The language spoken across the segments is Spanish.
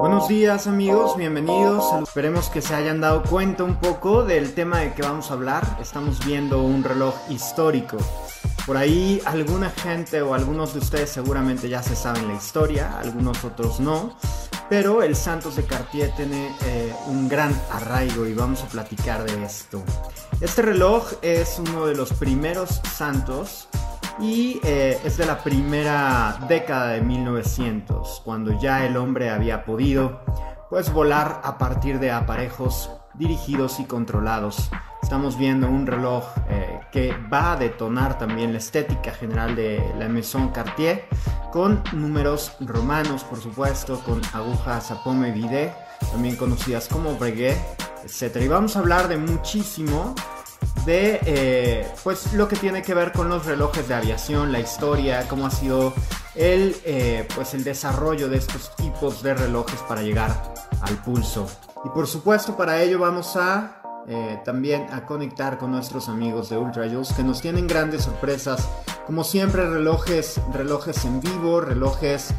Buenos días amigos, bienvenidos. Esperemos que se hayan dado cuenta un poco del tema de que vamos a hablar. Estamos viendo un reloj histórico. Por ahí alguna gente o algunos de ustedes seguramente ya se saben la historia, algunos otros no. Pero el Santos de Cartier tiene eh, un gran arraigo y vamos a platicar de esto. Este reloj es uno de los primeros santos y eh, es de la primera década de 1900, cuando ya el hombre había podido pues volar a partir de aparejos dirigidos y controlados. Estamos viendo un reloj eh, que va a detonar también la estética general de la Maison Cartier, con números romanos, por supuesto, con agujas a pomme vide, también conocidas como breguet, etc. Y vamos a hablar de muchísimo de eh, pues lo que tiene que ver con los relojes de aviación, la historia, cómo ha sido el, eh, pues el desarrollo de estos tipos de relojes para llegar al pulso. Y por supuesto para ello vamos a eh, también a conectar con nuestros amigos de Ultra Juice que nos tienen grandes sorpresas, como siempre relojes, relojes en vivo, relojes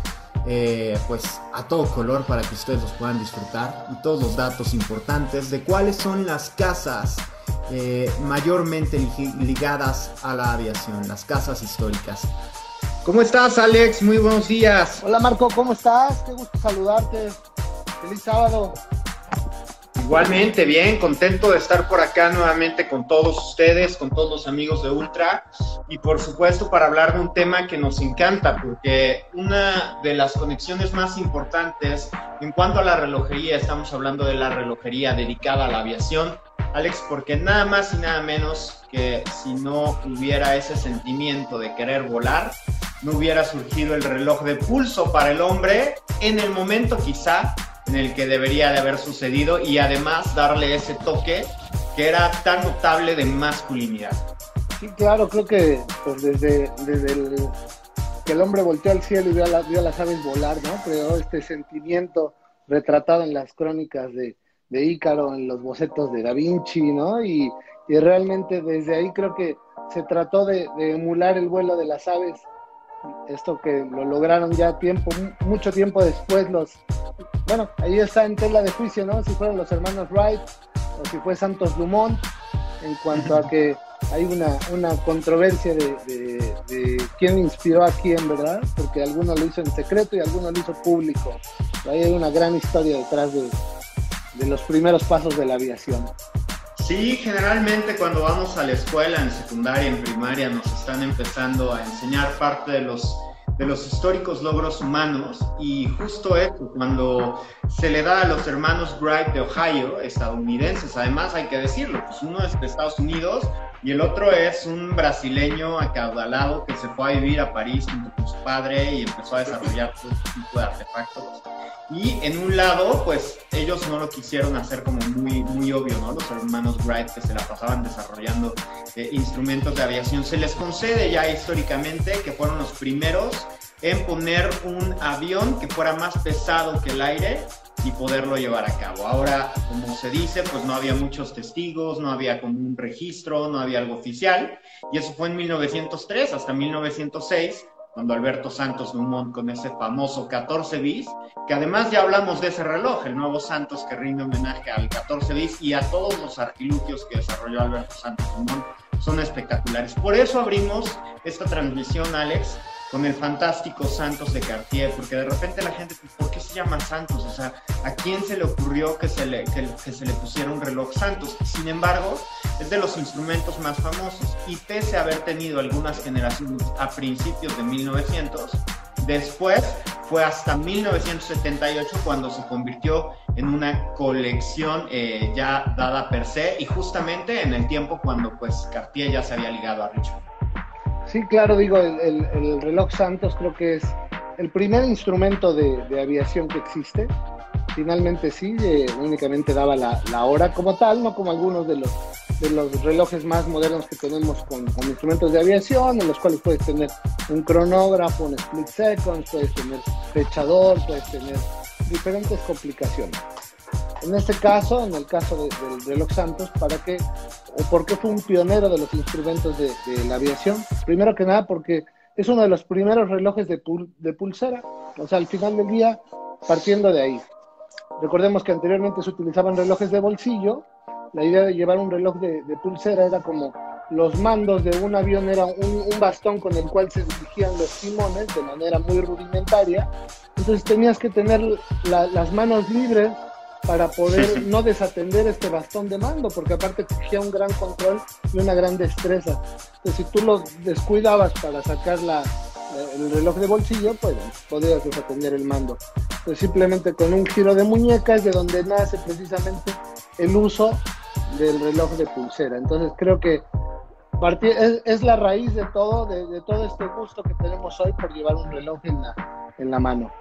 pues a todo color para que ustedes los puedan disfrutar y todos los datos importantes de cuáles son las casas eh, mayormente ligadas a la aviación, las casas históricas. ¿Cómo estás, Alex? Muy buenos días. Hola, Marco, ¿cómo estás? Qué gusto saludarte. Feliz sábado. Igualmente, bien, contento de estar por acá nuevamente con todos ustedes, con todos los amigos de Ultra. Y por supuesto para hablar de un tema que nos encanta porque una de las conexiones más importantes en cuanto a la relojería, estamos hablando de la relojería dedicada a la aviación, Alex, porque nada más y nada menos que si no hubiera ese sentimiento de querer volar, no hubiera surgido el reloj de pulso para el hombre en el momento quizá en el que debería de haber sucedido y además darle ese toque que era tan notable de masculinidad. Sí, claro, creo que pues, desde, el, que el hombre volteó al cielo y vio a las aves volar, ¿no? Creó este sentimiento retratado en las crónicas de, de Ícaro en los bocetos de Da Vinci, ¿no? Y, realmente desde ahí creo que se trató de, emular el vuelo de las aves, esto que lo lograron ya tiempo, mucho tiempo después los, bueno, ahí está en tela de juicio, ¿no? Si fueron los hermanos Wright o si fue Santos Dumont, en cuanto a que hay una, una controversia de, de, quién inspiró a quién, ¿verdad? Porque alguno lo hizo en secreto y alguno lo hizo público. Ahí hay una gran historia detrás de, de los primeros pasos de la aviación. Sí, generalmente cuando vamos a la escuela, en secundaria, en primaria, nos están empezando a enseñar parte de los, de los históricos logros humanos y justo eso, cuando se le da a los hermanos Wright de Ohio, estadounidenses, además hay que decirlo, pues uno es de Estados Unidos y el otro es un brasileño acaudalado que se fue a vivir a París junto con su padre y empezó a desarrollar todo tipo de artefactos y en un lado, pues ellos no lo quisieron hacer como muy, muy obvio, ¿no? Los hermanos Wright que se la pasaban desarrollando eh, instrumentos de aviación. Se les concede ya históricamente que fueron los primeros en poner un avión que fuera más pesado que el aire y poderlo llevar a cabo. Ahora, como se dice, pues no había muchos testigos, no había como un registro, no había algo oficial. Y eso fue en 1903 hasta 1906 cuando Alberto Santos Dumont con ese famoso 14 bis, que además ya hablamos de ese reloj, el nuevo Santos que rinde homenaje al 14 bis y a todos los artilugios que desarrolló Alberto Santos Dumont, son espectaculares. Por eso abrimos esta transmisión, Alex, con el fantástico Santos de Cartier, porque de repente la gente, ¿por qué se llama Santos? O sea, ¿a quién se le ocurrió que se le, que, se le pusiera un reloj Santos? Sin embargo, es de los instrumentos más famosos y pese a haber tenido algunas generaciones a principios de 1900, después fue hasta 1978 cuando se convirtió en una colección eh, ya dada per se y justamente en el tiempo cuando pues Cartier ya se había ligado a Richmond. Sí, claro, digo, el, reloj Santos creo que es el primer instrumento de, aviación que existe. Finalmente sí, eh, únicamente daba la, hora como tal, no como algunos de los, de los relojes más modernos que tenemos con, instrumentos de aviación, en los cuales puedes tener un cronógrafo, un split second, puedes tener fechador, puedes tener diferentes complicaciones. En este caso, en el caso del reloj Santos, ¿para qué o por qué fue un pionero de los instrumentos de, la aviación? Primero que nada, porque es uno de los primeros relojes de, de pulsera. O sea, al final del día, partiendo de ahí. Recordemos que anteriormente se utilizaban relojes de bolsillo. La idea de llevar un reloj de, pulsera era como los mandos de un avión era un, bastón con el cual se dirigían los timones de manera muy rudimentaria. Entonces tenías que tener las manos libres para poder no desatender este bastón de mando, porque aparte exigía un gran control y una gran destreza. Entonces, si tú lo descuidabas para sacar la, el reloj de bolsillo, pues podías desatender el mando. Entonces, simplemente con un giro de muñeca es de donde nace precisamente el uso del reloj de pulsera. Entonces, creo que es, es la raíz de todo, de, de, todo este gusto que tenemos hoy por llevar un reloj en la, en la mano.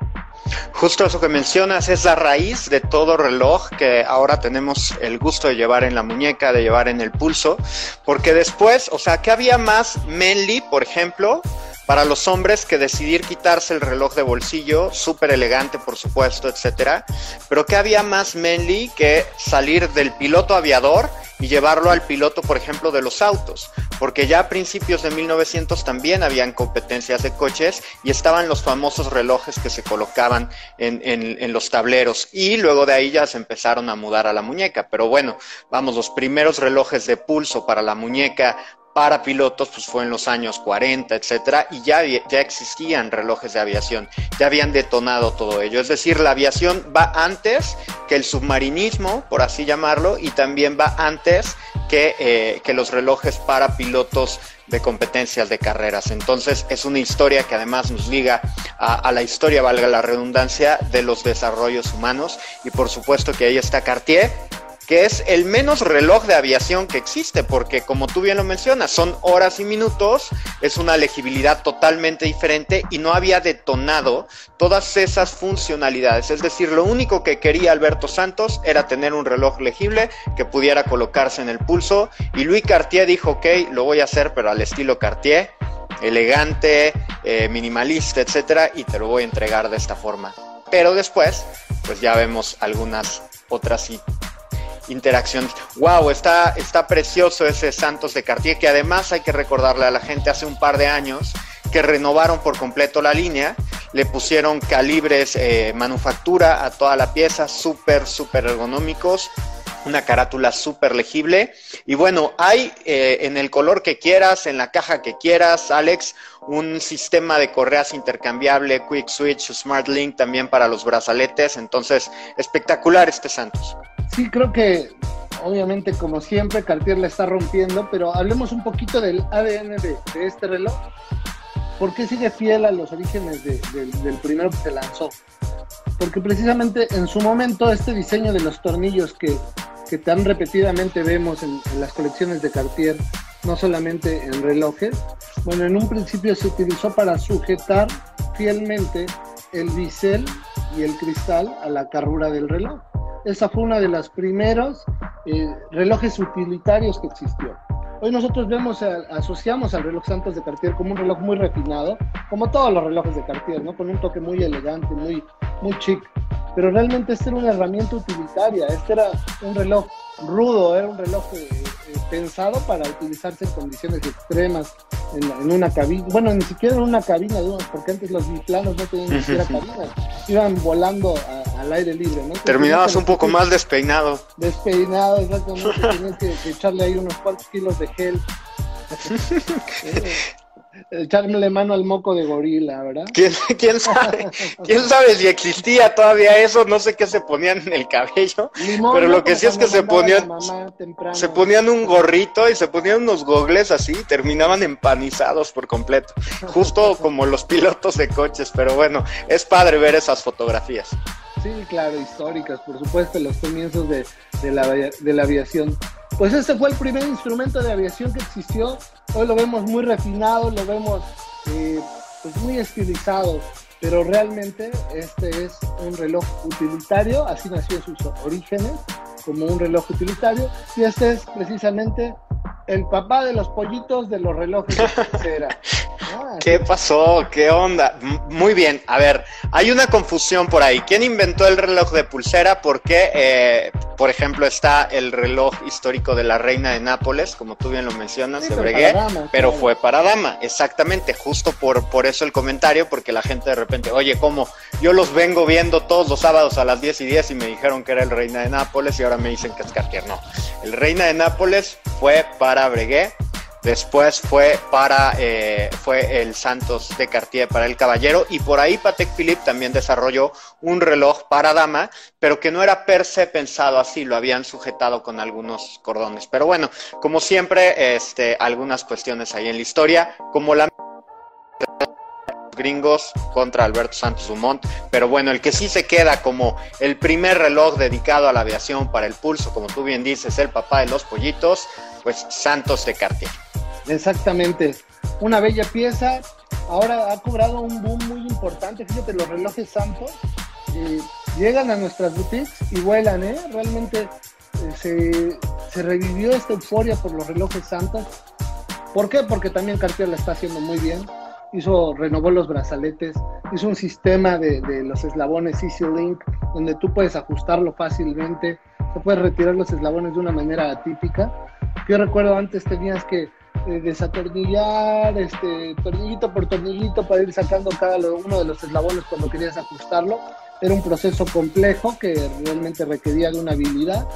Justo eso que mencionas es la raíz de todo reloj que ahora tenemos el gusto de llevar en la muñeca, de llevar en el pulso, porque después, o sea, ¿qué había más manly, por ejemplo, para los hombres que decidir quitarse el reloj de bolsillo, súper elegante por supuesto, etcétera, pero ¿qué había más manly que salir del piloto aviador y llevarlo al piloto, por ejemplo, de los autos, porque ya a principios de 1900 también habían competencias de coches y estaban los famosos relojes que se colocaban en, en, los tableros. Y luego de ahí ya se empezaron a mudar a la muñeca, pero bueno, vamos, los primeros relojes de pulso para la muñeca para pilotos, pues fue en los años 40, etcétera, y ya, ya existían relojes de aviación, ya habían detonado todo ello. Es decir, la aviación va antes que el submarinismo, por así llamarlo, y también va antes que, eh, que los relojes para pilotos de competencias de carreras. Entonces es una historia que además nos liga a, a, la historia, valga la redundancia, de los desarrollos humanos. Y por supuesto que ahí está Cartier, que es el menos reloj de aviación que existe, porque como tú bien lo mencionas, son horas y minutos, es una legibilidad totalmente diferente y no había detonado todas esas funcionalidades. Es decir, lo único que quería Alberto Santos era tener un reloj legible que pudiera colocarse en el pulso y Louis Cartier dijo, ok, lo voy a hacer, pero al estilo Cartier, elegante, eh, minimalista, etcétera, y te lo voy a entregar de esta forma. Pero después, pues ya vemos algunas otras interacción. Wow, está, está precioso ese Santos de Cartier, que además hay que recordarle a la gente hace un par de años que renovaron por completo la línea, le pusieron calibres eh, manufactura a toda la pieza, súper, súper ergonómicos, una carátula súper legible. Y bueno, hay eh, en el color que quieras, en la caja que quieras, Alex, un sistema de correas intercambiable, Quick Switch, Smart Link también para los brazaletes. Entonces, espectacular este Santos. Sí, creo que obviamente como siempre Cartier le está rompiendo, pero hablemos un poquito del ADN de, este reloj. ¿Por qué sigue fiel a los orígenes del primero que se lanzó? Porque precisamente en su momento este diseño de los tornillos que, tan repetidamente vemos en las colecciones de Cartier, no solamente en relojes, bueno, en un principio se utilizó para sujetar fielmente el bisel y el cristal a la carrura del reloj. Esa fue una de los primeros eh, relojes utilitarios que existió. Hoy nosotros vemos, asociamos al reloj Santos de Cartier como un reloj muy refinado, como todos los relojes de Cartier, ¿no? Con un toque muy elegante, muy, muy chic. Pero realmente este era una herramienta utilitaria, este era un reloj rudo, era un reloj eh, eh, pensado para utilizarse en condiciones extremas, en, una cabina, bueno, ni siquiera en una cabina, porque antes los biplanos no tenían ni siquiera cabina, iban volando al aire libre, ¿no? Terminabas un poco más despeinado. Despeinado, exactamente, tenías que, que, echarle ahí unos cuantos kilos de gel. echarle mano al moco de gorila, ¿verdad? ¿Quién, sabe? ¿Quién sabe si existía todavía eso? No sé qué se ponían en el cabello, pero lo que sí es que se ponían se ponían un gorrito y se ponían unos gogles así, y terminaban empanizados por completo, justo como los pilotos de coches, pero bueno, es padre ver esas fotografías. Sí, claro, históricas, por supuesto, los comienzos de, la, aviación. Pues ese fue el primer instrumento de aviación que existió. Hoy lo vemos muy refinado, lo vemos eh, pues muy estilizado, pero realmente este es un reloj utilitario, así nació sus orígenes, como un reloj utilitario, y este es precisamente el papá de los pollitos de los relojes de ¿Qué pasó? ¿Qué onda? Muy bien, a ver, hay una confusión por ahí. ¿Quién inventó el reloj de pulsera? Porque, eh, por ejemplo, está el reloj histórico de la reina de Nápoles, como tú bien lo mencionas, de Breguet, pero fue para dama, exactamente, justo por, por eso el comentario, porque la gente de repente, oye, ¿cómo? Yo los vengo viendo todos los sábados a las 10 y 10 y me dijeron que era el reina de Nápoles y ahora me dicen que es Cartier. No, el reina de Nápoles fue para Breguet Después fue para eh, fue el Santos de Cartier para el Caballero y por ahí Patek Philippe también desarrolló un reloj para dama, pero que no era per se pensado así, lo habían sujetado con algunos cordones. Pero bueno, como siempre, este, algunas cuestiones ahí en la historia, como la gringos contra Alberto Santos Dumont, pero bueno, el que sí se queda como el primer reloj dedicado a la aviación para el pulso, como tú bien dices, el papá de los pollitos, pues Santos de Cartier. Exactamente. Una bella pieza. Ahora ha cobrado un boom muy importante. Fíjate, los relojes Santos llegan a nuestras boutiques y vuelan, ¿eh? Realmente eh, se, revivió esta euforia por los relojes Santos. ¿Por qué? Porque también Cartier la está haciendo muy bien. Hizo, renovó los brazaletes, hizo un sistema de, de los eslabones Easy Link, donde tú puedes ajustarlo fácilmente, se puede retirar los eslabones de una manera atípica. Yo recuerdo antes tenías que eh, desatornillar, este, tornillito por tornillito para ir sacando cada uno de los eslabones cuando querías ajustarlo. Era un proceso complejo que realmente requería de una habilidad,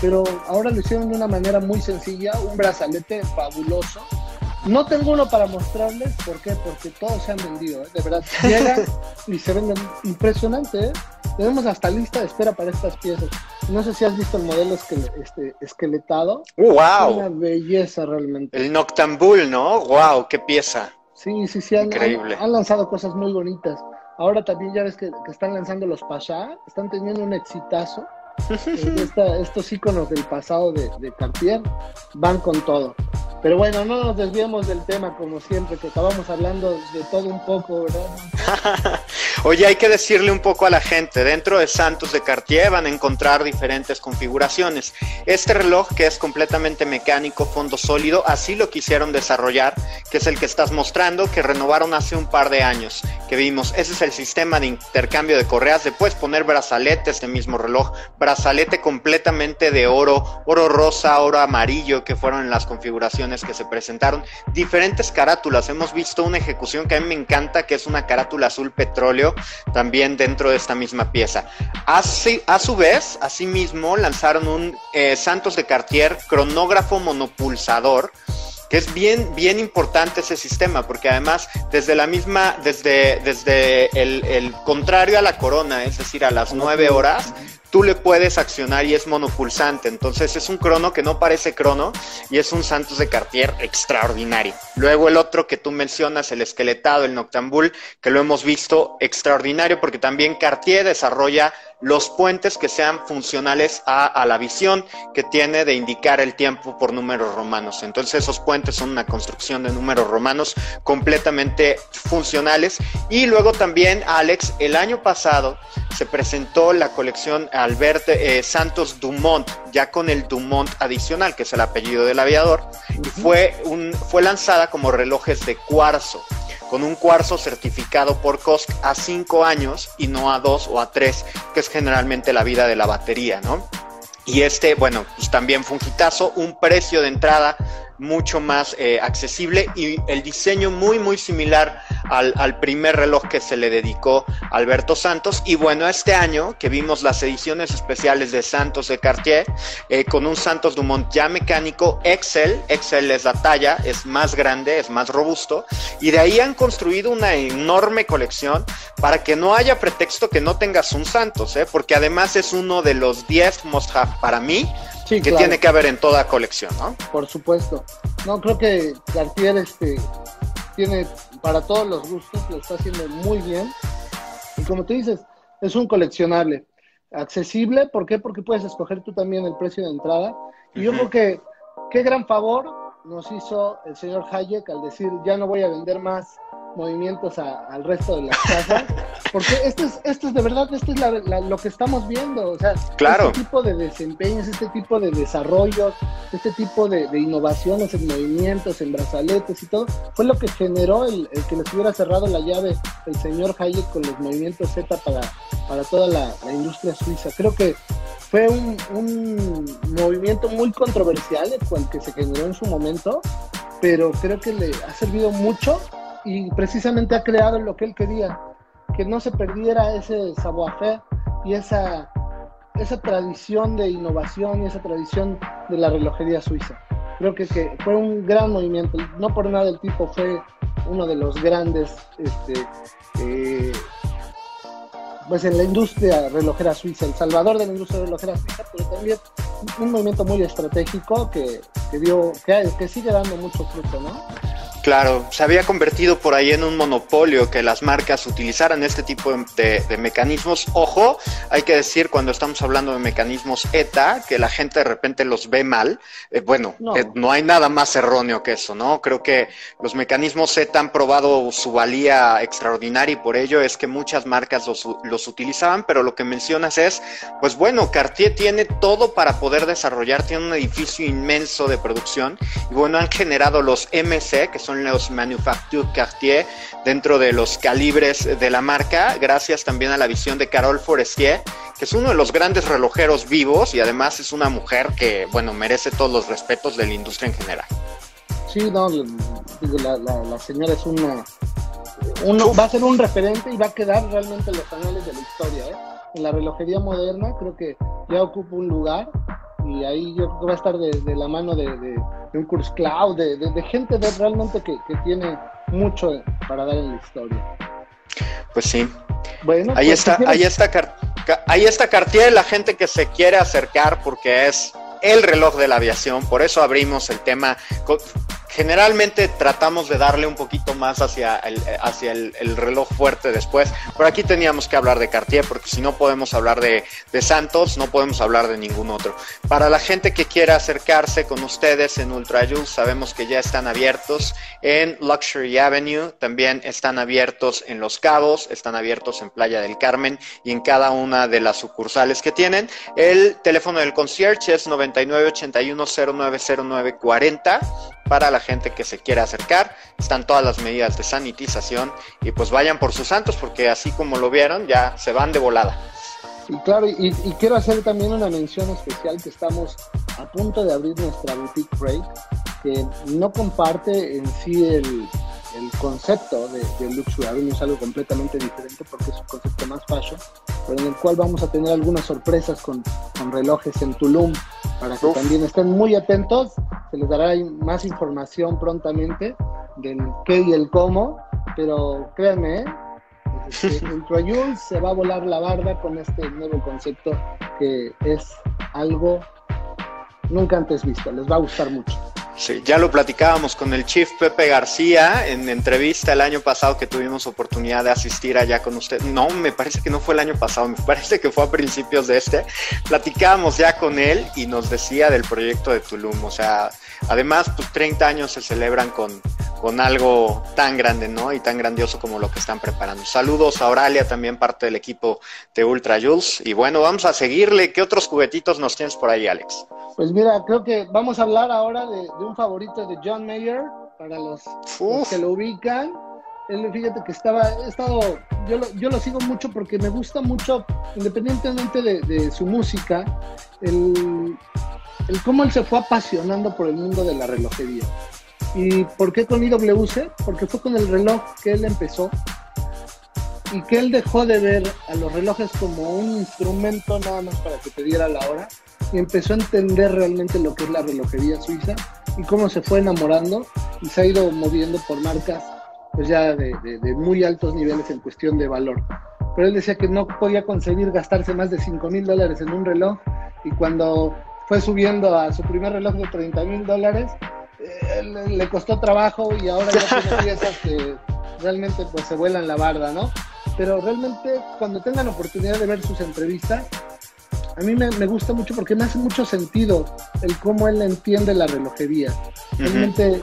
pero ahora lo hicieron de una manera muy sencilla, un brazalete fabuloso. No tengo uno para mostrarles, ¿por qué? Porque todos se han vendido, ¿eh? de verdad, llegan y se venden impresionante, ¿eh? Tenemos hasta lista de espera para estas piezas. No sé si has visto el modelo este, esqueletado. Uh, wow. Una belleza realmente. El Noctambul, ¿no? Wow, qué pieza. Sí, sí, sí. Han, Increíble. Han, lanzado cosas muy bonitas. Ahora también ya ves que, están lanzando los Pasha. Están teniendo un exitazo. Estos iconos del pasado de, de Cartier van con todo. Pero bueno, no nos desviemos del tema como siempre, que acabamos hablando de todo un poco, ¿verdad? Oye, hay que decirle un poco a la gente, dentro de Santos de Cartier van a encontrar diferentes configuraciones. Este reloj que es completamente mecánico, fondo sólido, así lo quisieron desarrollar, que es el que estás mostrando, que renovaron hace un par de años, que vimos. Ese es el sistema de intercambio de correas, de puedes poner brazaletes de mismo reloj, brazalete completamente de oro, oro rosa, oro amarillo, que fueron las configuraciones que se presentaron, diferentes carátulas. Hemos visto una ejecución que a mí me encanta, que es una carátula azul petróleo, también dentro de esta misma pieza. Así, a su vez, asimismo, lanzaron un eh, Santos de Cartier cronógrafo monopulsador que es bien, bien importante ese sistema, porque además desde la misma, desde, desde el, el contrario a la corona, es decir, a las nueve horas, tú le puedes accionar y es monopulsante. Entonces es un crono que no parece crono y es un Santos de Cartier extraordinario. Luego el otro que tú mencionas, el esqueletado, el Noctambul, que lo hemos visto extraordinario porque también Cartier desarrolla los puentes que sean funcionales a, la visión que tiene de indicar el tiempo por números romanos. Entonces esos puentes son una construcción de números romanos completamente funcionales. Y luego también, Alex, el año pasado se presentó la colección Albert eh, Santos Dumont, ya con el Dumont adicional, que es el apellido del aviador, y fue, un, fue lanzada como relojes de cuarzo con un cuarzo certificado por COSC a 5 años y no a 2 o a 3, que es generalmente la vida de la batería, ¿no? Y este, bueno, pues también fue un hitazo, un precio de entrada mucho más eh, accesible y el diseño muy, muy similar al, primer reloj que se le dedicó Alberto Santos. Y bueno, este año que vimos las ediciones especiales de Santos de Cartier, eh, con un Santos Dumont ya mecánico, Excel, Excel es la talla, es más grande, es más robusto, y de ahí han construido una enorme colección para que no haya pretexto que no tengas un Santos, ¿eh? porque además es uno de los 10 must para mí que tiene que haber en toda colección, ¿no? Por supuesto. No, creo que Cartier este, tiene para todos los gustos, lo está haciendo muy bien. Y como tú dices, es un coleccionable. Accesible, ¿por qué? Porque puedes escoger tú también el precio de entrada. Y yo creo que qué gran favor nos hizo el señor Hayek al decir, ya no voy a vender más movimientos al resto de las casas, porque esto es, esto es de verdad, esto es lo que estamos viendo, o sea, claro. este tipo de desempeños, este tipo de desarrollos, este tipo de, innovaciones en movimientos, en brazaletes y todo, fue lo que generó el, que les hubiera cerrado la llave el señor Hayek con los movimientos Z para, para toda la, industria suiza. Creo que fue un, un movimiento muy controversial el que se generó en su momento, pero creo que le ha servido mucho y precisamente ha creado lo que él quería, que no se perdiera ese savoir-faire y esa, esa tradición de innovación y esa tradición de la relojería suiza. Creo que, fue un gran movimiento, no por nada el tipo fue uno de los grandes este, eh, pues en la industria relojera suiza, el salvador de la industria relojera suiza, pero también un movimiento muy estratégico que, que dio, que sigue dando mucho fruto, ¿no? Claro, se había convertido por ahí en un monopolio que las marcas utilizaran este tipo de, mecanismos. Ojo, hay que decir cuando estamos hablando de mecanismos ETA, que la gente de repente los ve mal. Eh, bueno, eh, no. hay nada más erróneo que eso, ¿no? Creo que los mecanismos ETA han probado su valía extraordinaria y por ello es que muchas marcas los, los utilizaban, pero lo que mencionas es, pues bueno, Cartier tiene todo para poder desarrollar, tiene un edificio inmenso de producción y bueno, han generado los MC, que son los Manufacture Cartier dentro de los calibres de la marca, gracias también a la visión de Carole Forestier, que es uno de los grandes relojeros vivos y además es una mujer que, bueno, merece todos los respetos de la industria en general. Sí, no, la, señora es una... Uno, va a ser un referente y va a quedar realmente en los anales de la historia. ¿eh? En la relojería moderna creo que ya ocupa un lugar y ahí yo creo que va a estar de, la mano de, un Curse Cloud, de, gente de, realmente que, tiene mucho para dar en la historia. Pues sí. Bueno, ahí pues, está, ahí está, ahí está Cartier, la gente que se quiere acercar porque es el reloj de la aviación, por eso abrimos el tema generalmente tratamos de darle un poquito más hacia el, hacia el, reloj fuerte después. Por aquí teníamos que hablar de Cartier, porque si no podemos hablar de, Santos, no podemos hablar de ningún otro. Para la gente que quiera acercarse con ustedes en Ultra sabemos que ya están abiertos en Luxury Avenue, también están abiertos en Los Cabos, están abiertos en Playa del Carmen y en cada una de las sucursales que tienen. El teléfono del concierge es 9981090940 para la gente que se quiera acercar. Están todas las medidas de sanitización y pues vayan por sus santos porque así como lo vieron ya se van de volada. Y claro, y, quiero hacer también una mención especial que estamos a punto de abrir nuestra boutique break, que no comparte en sí el, concepto de, de Luxury es algo completamente diferente porque es un concepto más fashion, pero en el cual vamos a tener algunas sorpresas con relojes en Tulum para que también estén muy atentos. Se les dará más información prontamente del qué y el cómo, pero créanme, ¿eh? Ultra se va a volar la barda con este nuevo concepto que es algo nunca antes visto. Les va a gustar mucho. Sí, ya lo platicábamos con el Chief Pepe García en entrevista el año pasado que tuvimos oportunidad de asistir allá con usted. No, me parece que no fue el año pasado, me parece que fue a principios de este. Platicábamos ya con él y nos decía del proyecto de Tulum. O sea, además, pues 30 años se celebran con, con algo tan grande, ¿no? Y tan grandioso como lo que están preparando. Saludos a Oralia, también parte del equipo de Ultra Jules. Y bueno, vamos a seguirle. ¿Qué otros juguetitos nos tienes por ahí, Alex? Pues mira, creo que vamos a hablar ahora de, un favorito de John Mayer, para los, que lo ubican. Él, fíjate que estaba, he estado, yo lo, yo lo sigo mucho porque me gusta mucho, independientemente de, su música, el, el, cómo él se fue apasionando por el mundo de la relojería. ¿Y por qué con IWC? Porque fue con el reloj que él empezó y que él dejó de ver a los relojes como un instrumento nada más para que te diera la hora y empezó a entender realmente lo que es la relojería suiza y cómo se fue enamorando y se ha ido moviendo por marcas pues ya de, muy altos niveles en cuestión de valor. Pero él decía que no podía conseguir gastarse más de 5 mil dólares en un reloj y cuando fue subiendo a su primer reloj de 30 mil dólares, eh, le, costó trabajo y ahora ya tiene piezas que realmente pues se vuelan la barda, ¿no? Pero realmente cuando tengan oportunidad de ver sus entrevistas, a mí me, gusta mucho porque me hace mucho sentido el cómo él entiende la relojería. Realmente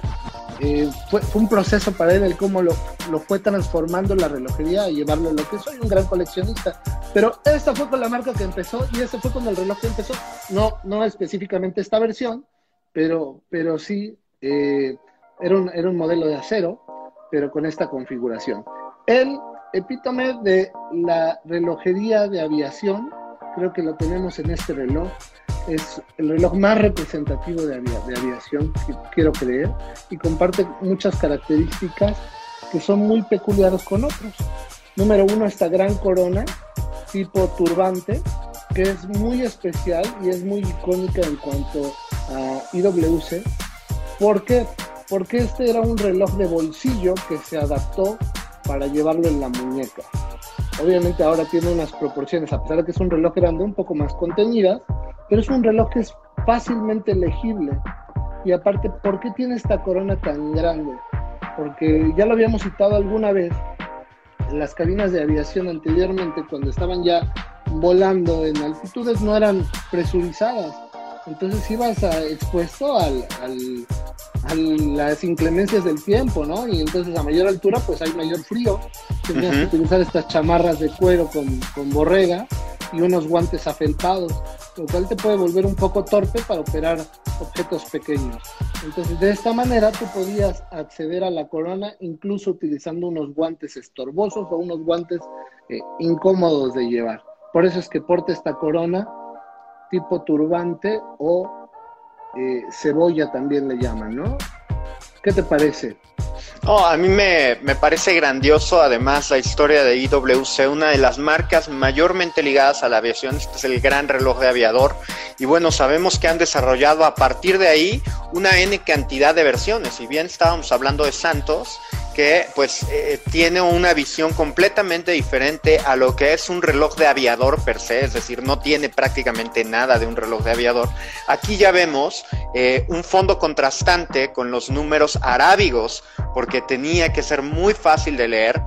eh, fue, un proceso para él el cómo lo, lo, fue transformando la relojería y llevarlo a lo que soy, un gran coleccionista. Pero esta fue con la marca que empezó y ese fue con el reloj que empezó. No, no específicamente esta versión, pero, pero sí eh, era, un, era un modelo de acero, pero con esta configuración. El epítome de la relojería de aviación, creo que lo tenemos en este reloj es el reloj más representativo de, aviación, que quiero creer, y comparte muchas características que son muy peculiares con otros. Número uno, esta gran corona tipo turbante, que es muy especial y es muy icónica en cuanto a IWC. ¿Por qué? Porque este era un reloj de bolsillo que se adaptó para llevarlo en la muñeca. Obviamente ahora tiene unas proporciones, a pesar de que es un reloj grande, un poco más contenidas, pero es un reloj que es fácilmente legible. Y aparte, ¿por qué tiene esta corona tan grande? Porque ya lo habíamos citado alguna vez, en las cabinas de aviación anteriormente, cuando estaban ya volando en altitudes, no eran presurizadas. Entonces ibas a, expuesto al, a las inclemencias del tiempo, ¿no? Y entonces a mayor altura, pues hay mayor frío. Tenías que utilizar estas chamarras de cuero con, con borrega y unos guantes afelpados lo cual te puede volver un poco torpe para operar objetos pequeños. Entonces, de esta manera tú podías acceder a la corona incluso utilizando unos guantes estorbosos o unos guantes eh, incómodos de llevar. Por eso es que porta esta corona tipo turbante o eh, cebolla también le llaman, ¿no? ¿Qué te parece? Oh, a mí me, parece grandioso además la historia de IWC, una de las marcas mayormente ligadas a la aviación, este es el gran reloj de aviador y bueno, sabemos que han desarrollado a partir de ahí una N cantidad de versiones, si bien estábamos hablando de Santos, que pues eh, tiene una visión completamente diferente a lo que es un reloj de aviador per se, es decir, no tiene prácticamente nada de un reloj de aviador. Aquí ya vemos eh, un fondo contrastante con los números arábigos, porque tenía que ser muy fácil de leer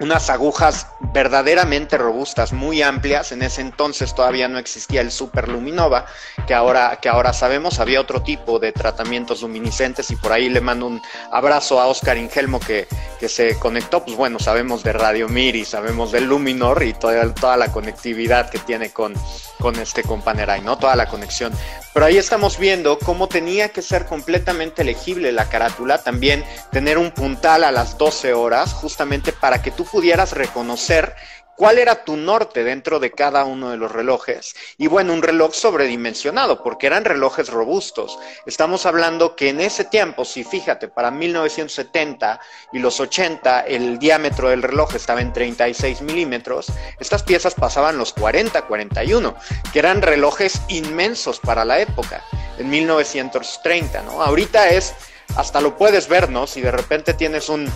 unas agujas verdaderamente robustas, muy amplias. En ese entonces todavía no existía el Super Luminova, que ahora, que ahora sabemos, había otro tipo de tratamientos luminiscentes y por ahí le mando un abrazo a Oscar Ingelmo que, que se conectó. Pues bueno, sabemos de Radio Miri, sabemos del Luminor y toda, toda la conectividad que tiene con, con este companerai, ¿no? Toda la conexión. Pero ahí estamos viendo cómo tenía que ser completamente legible la carátula, también tener un puntal a las 12 horas, justamente para que tú pudieras reconocer cuál era tu norte dentro de cada uno de los relojes. Y bueno, un reloj sobredimensionado, porque eran relojes robustos. Estamos hablando que en ese tiempo, si fíjate, para 1970 y los 80, el diámetro del reloj estaba en 36 milímetros, estas piezas pasaban los 40, 41, que eran relojes inmensos para la época, en 1930, ¿no? Ahorita es, hasta lo puedes ver, ¿no? Si de repente tienes un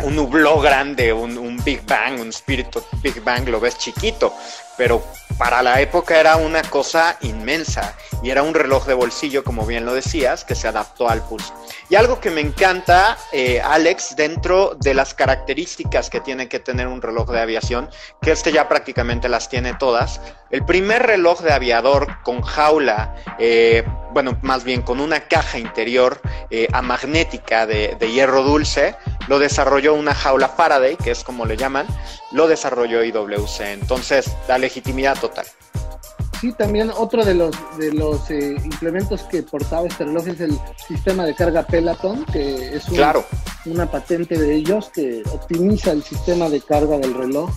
un nubló grande, un, Big Bang, un espíritu Big Bang, lo ves chiquito, pero para la época era una cosa inmensa y era un reloj de bolsillo, como bien lo decías, que se adaptó al pulso. Y algo que me encanta, eh, Alex, dentro de las características que tiene que tener un reloj de aviación, que este ya prácticamente las tiene todas, el primer reloj de aviador con jaula, eh, bueno, más bien con una caja interior eh, amagnética de, hierro dulce, lo desarrolló una jaula Faraday, que es como le llaman, lo desarrolló IWC. Entonces, la legitimidad total. Sí, también otro de los de los eh, implementos que portaba este reloj es el sistema de carga Peloton, que es una patente de ellos que optimiza el sistema de carga del reloj,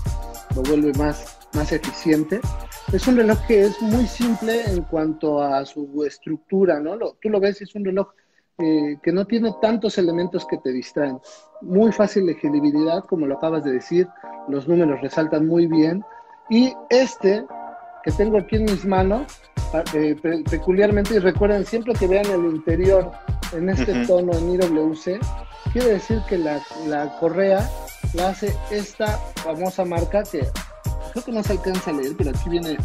lo vuelve más, más eficiente. Es un reloj que es muy simple en cuanto a su estructura, ¿no? tú lo ves, es un reloj eh, que no tiene tantos elementos que te distraen. Muy fácil legibilidad, como lo acabas de decir, los números resaltan muy bien. Y este que tengo aquí en mis manos, eh, peculiarmente, y recuerden siempre que vean el interior en este tono en IWC, quiere decir que la, la correa la hace esta famosa marca que creo que no se alcanza a leer, pero aquí viene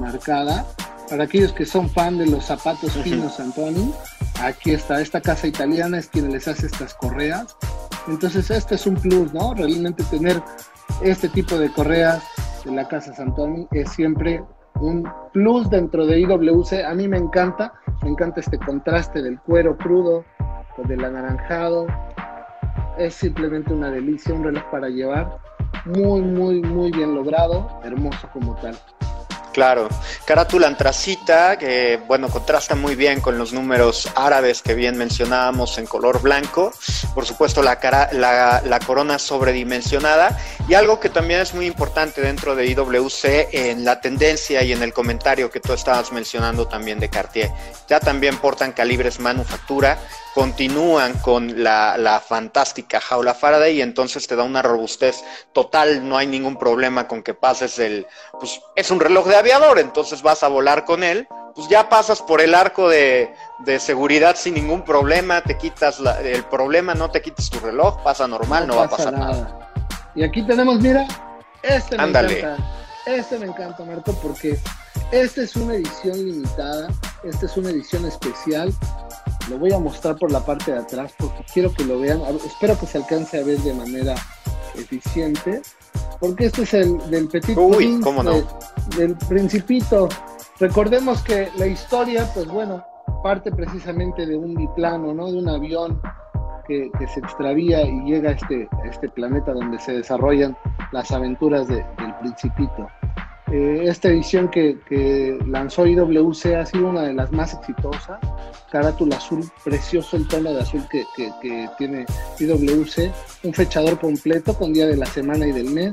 marcada. Para aquellos que son fan de los zapatos finos Antoni, aquí está, esta casa italiana es quien les hace estas correas. Entonces este es un plus, ¿no? Realmente tener este tipo de correas de la casa Santoni es siempre un plus dentro de IWC. A mí me encanta, me encanta este contraste del cuero crudo con el anaranjado. Es simplemente una delicia, un reloj para llevar. Muy, muy, muy bien logrado, hermoso como tal. Claro, carátula antracita, que bueno, contrasta muy bien con los números árabes que bien mencionábamos en color blanco. Por supuesto, la, cara, la, la, corona sobredimensionada. Y algo que también es muy importante dentro de IWC en la tendencia y en el comentario que tú estabas mencionando también de Cartier. Ya también portan calibres manufactura, continúan con la, la, fantástica jaula Faraday y entonces te da una robustez total, no hay ningún problema con que pases el, pues es un reloj de aviador, entonces vas a volar con él, pues ya pasas por el arco de, de seguridad sin ningún problema, te quitas la, el problema, no te quites tu reloj, pasa normal, no, no va a pasar nada. nada. Y aquí tenemos, mira, este me Ándale. encanta, este me encanta, Marco, porque esta es una edición limitada, esta es una edición especial lo voy a mostrar por la parte de atrás porque quiero que lo vean. Espero que se alcance a ver de manera eficiente. Porque este es el del Petit Uy, ¿cómo no? del Principito. Recordemos que la historia, pues bueno, parte precisamente de un biplano, ¿no? De un avión que, que se extravía y llega a este, a este planeta donde se desarrollan las aventuras de, del Principito. Eh, esta edición que, lanzó IWC ha sido una de las más exitosas. Carátula azul, precioso el tono de azul que, tiene IWC. Un fechador completo con día de la semana y del mes.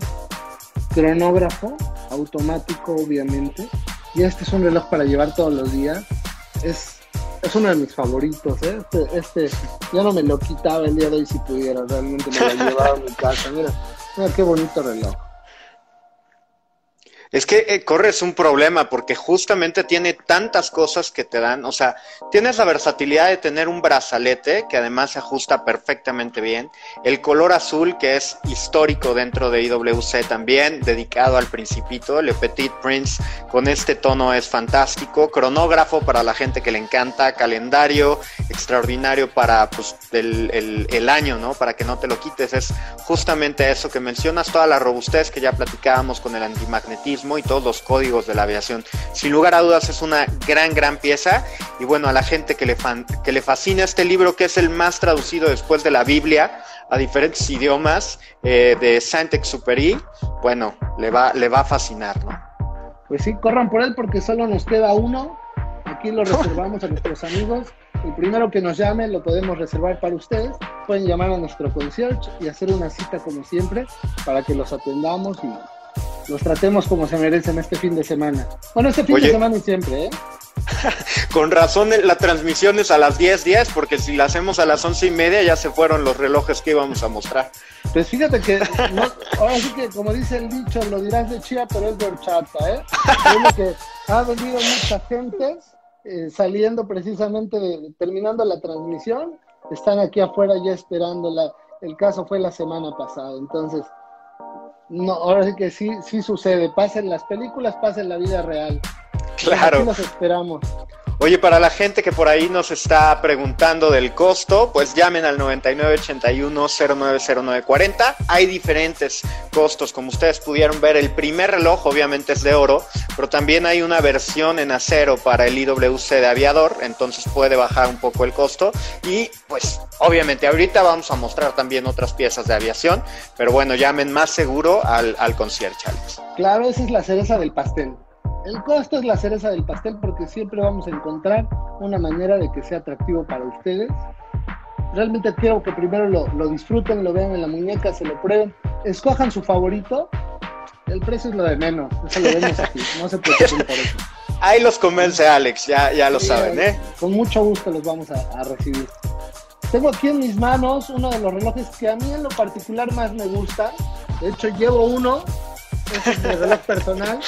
Cronógrafo automático, obviamente. Y este es un reloj para llevar todos los días. Es, es uno de mis favoritos. ¿eh? Este, este, ya no me lo quitaba el día de hoy si pudiera. Realmente me lo llevaba a mi casa. Mira, mira qué bonito reloj. Es que eh, corres un problema porque justamente tiene tantas cosas que te dan, o sea, tienes la versatilidad de tener un brazalete que además se ajusta perfectamente bien, el color azul que es histórico dentro de IWC también, dedicado al principito, Le Petit Prince con este tono es fantástico, cronógrafo para la gente que le encanta, calendario extraordinario para pues, el, el, el año, ¿no? Para que no te lo quites, es justamente eso que mencionas, toda la robustez que ya platicábamos con el antimagnetismo y todos los códigos de la aviación. Sin lugar a dudas es una gran, gran pieza y bueno, a la gente que le, fan, que le fascina este libro que es el más traducido después de la Biblia a diferentes idiomas eh, de Saint-Exupéry, bueno, le va, le va a fascinar, ¿no? Pues sí, corran por él porque solo nos queda uno. Aquí lo reservamos a nuestros amigos. El primero que nos llame lo podemos reservar para ustedes. Pueden llamar a nuestro concierge y hacer una cita como siempre para que los atendamos y los tratemos como se merecen este fin de semana. Bueno, este fin Oye, de semana y siempre, ¿eh? Con razón la transmisión es a las 10, 10, porque si la hacemos a las once y media ya se fueron los relojes que íbamos a mostrar. Pues fíjate que, no, ahora sí que como dice el dicho, lo dirás de chía, pero es de horchata, ¿eh? Es que ha venido mucha gente eh, saliendo precisamente, de, terminando la transmisión, están aquí afuera ya esperando, la, el caso fue la semana pasada, entonces no, ahora sí que sí, sí sucede. Pasa en las películas, pasa en la vida real. Claro. Aquí nos esperamos. Oye, para la gente que por ahí nos está preguntando del costo, pues llamen al 9981-090940. Hay diferentes costos, como ustedes pudieron ver. El primer reloj obviamente es de oro, pero también hay una versión en acero para el IWC de aviador, entonces puede bajar un poco el costo. Y pues obviamente ahorita vamos a mostrar también otras piezas de aviación, pero bueno, llamen más seguro al, al concierge, Alex. Claro, esa es la cereza del pastel. El costo es la cereza del pastel porque siempre vamos a encontrar una manera de que sea atractivo para ustedes. Realmente quiero que primero lo, lo disfruten, lo vean en la muñeca, se lo prueben, escojan su favorito. El precio es lo de menos, eso lo vemos aquí, no se preocupen por eso. Ahí los convence Alex, ya, ya lo sí, saben, ¿eh? Con mucho gusto los vamos a, a recibir. Tengo aquí en mis manos uno de los relojes que a mí en lo particular más me gusta. De hecho, llevo uno, este es mi reloj personal.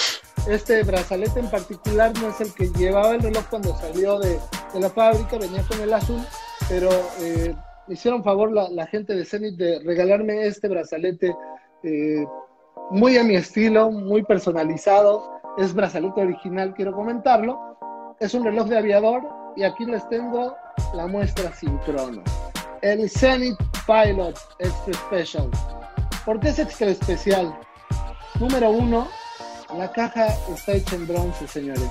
Este brazalete en particular no es el que llevaba el reloj cuando salió de, de la fábrica, venía con el azul, pero eh, hicieron favor la, la, gente de Zenith de regalarme este brazalete eh, muy a mi estilo, muy personalizado. Es brazalete original, quiero comentarlo. Es un reloj de aviador y aquí les tengo la muestra sin crono. El Zenith Pilot Extra Special. ¿Por qué es extra especial? Número uno, la caja está hecha en bronce, señores.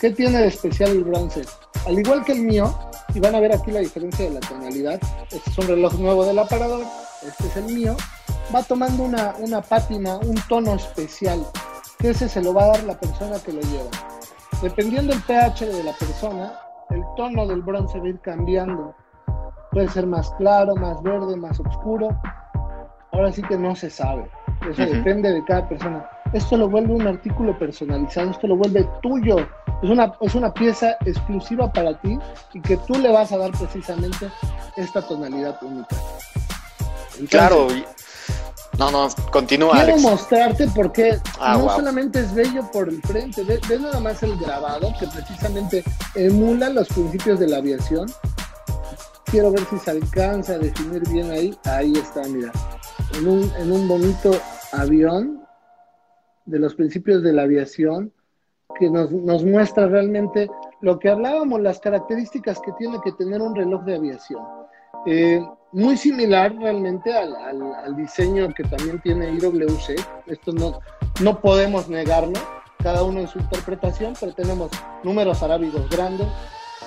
¿Qué tiene de especial el bronce? Al igual que el mío, y van a ver aquí la diferencia de la tonalidad. Este es un reloj nuevo del aparador, este es el mío. Va tomando una, una pátina, un tono especial, que ese se lo va a dar la persona que lo lleva. Dependiendo del pH de la persona, el tono del bronce va a ir cambiando. Puede ser más claro, más verde, más oscuro. Ahora sí que no se sabe. Eso depende de cada persona. Esto lo vuelve un artículo personalizado, esto lo vuelve tuyo. Es una, es una pieza exclusiva para ti y que tú le vas a dar precisamente esta tonalidad única. claro, no, no, continúa. Quiero mostrarte porque ah, no solamente es bello por el frente, ves nada más el grabado que precisamente emula los principios de la aviación. Quiero ver si se alcanza a definir bien ahí. Ahí está, mira. En un, en un bonito avión de los principios de la aviación que nos, nos muestra realmente lo que hablábamos, las características que tiene que tener un reloj de aviación. Eh, muy similar realmente al, al, diseño que también tiene IWC. Esto no, no podemos negarlo, cada uno en su interpretación, pero tenemos números arábigos grandes,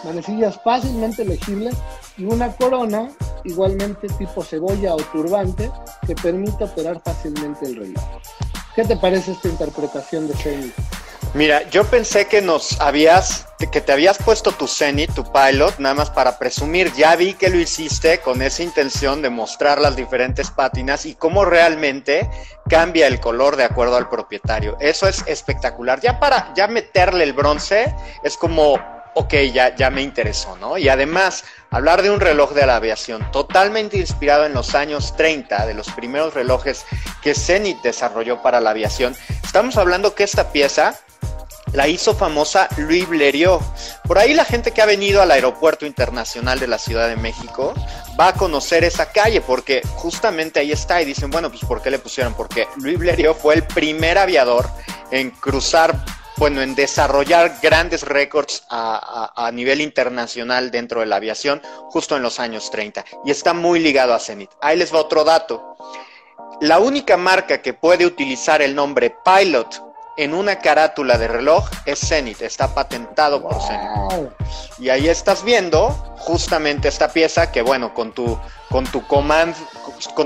manecillas fácilmente legibles y una corona igualmente tipo cebolla o turbante que permite operar fácilmente el reloj. ¿Qué te parece esta interpretación de Zenith? Mira, yo pensé que nos habías, que te habías puesto tu Zenith, tu Pilot, nada más para presumir. Ya vi que lo hiciste con esa intención de mostrar las diferentes pátinas y cómo realmente cambia el color de acuerdo al propietario. Eso es espectacular. Ya para ya meterle el bronce es como ok, ya, ya me interesó, ¿no? Y además, hablar de un reloj de la aviación totalmente inspirado en los años 30, de los primeros relojes que Zenith desarrolló para la aviación, estamos hablando que esta pieza la hizo famosa Louis Blériot. Por ahí la gente que ha venido al aeropuerto internacional de la Ciudad de México va a conocer esa calle porque justamente ahí está y dicen, bueno, pues ¿por qué le pusieron? Porque Louis Blériot fue el primer aviador en cruzar bueno, en desarrollar grandes récords a, nivel internacional dentro de la aviación justo en los años 30 y está muy ligado a Zenith. Ahí les va otro dato. La única marca que puede utilizar el nombre Pilot en una carátula de reloj es Zenith, está patentado por Zenith. Y ahí estás viendo justamente esta pieza que bueno, con tu con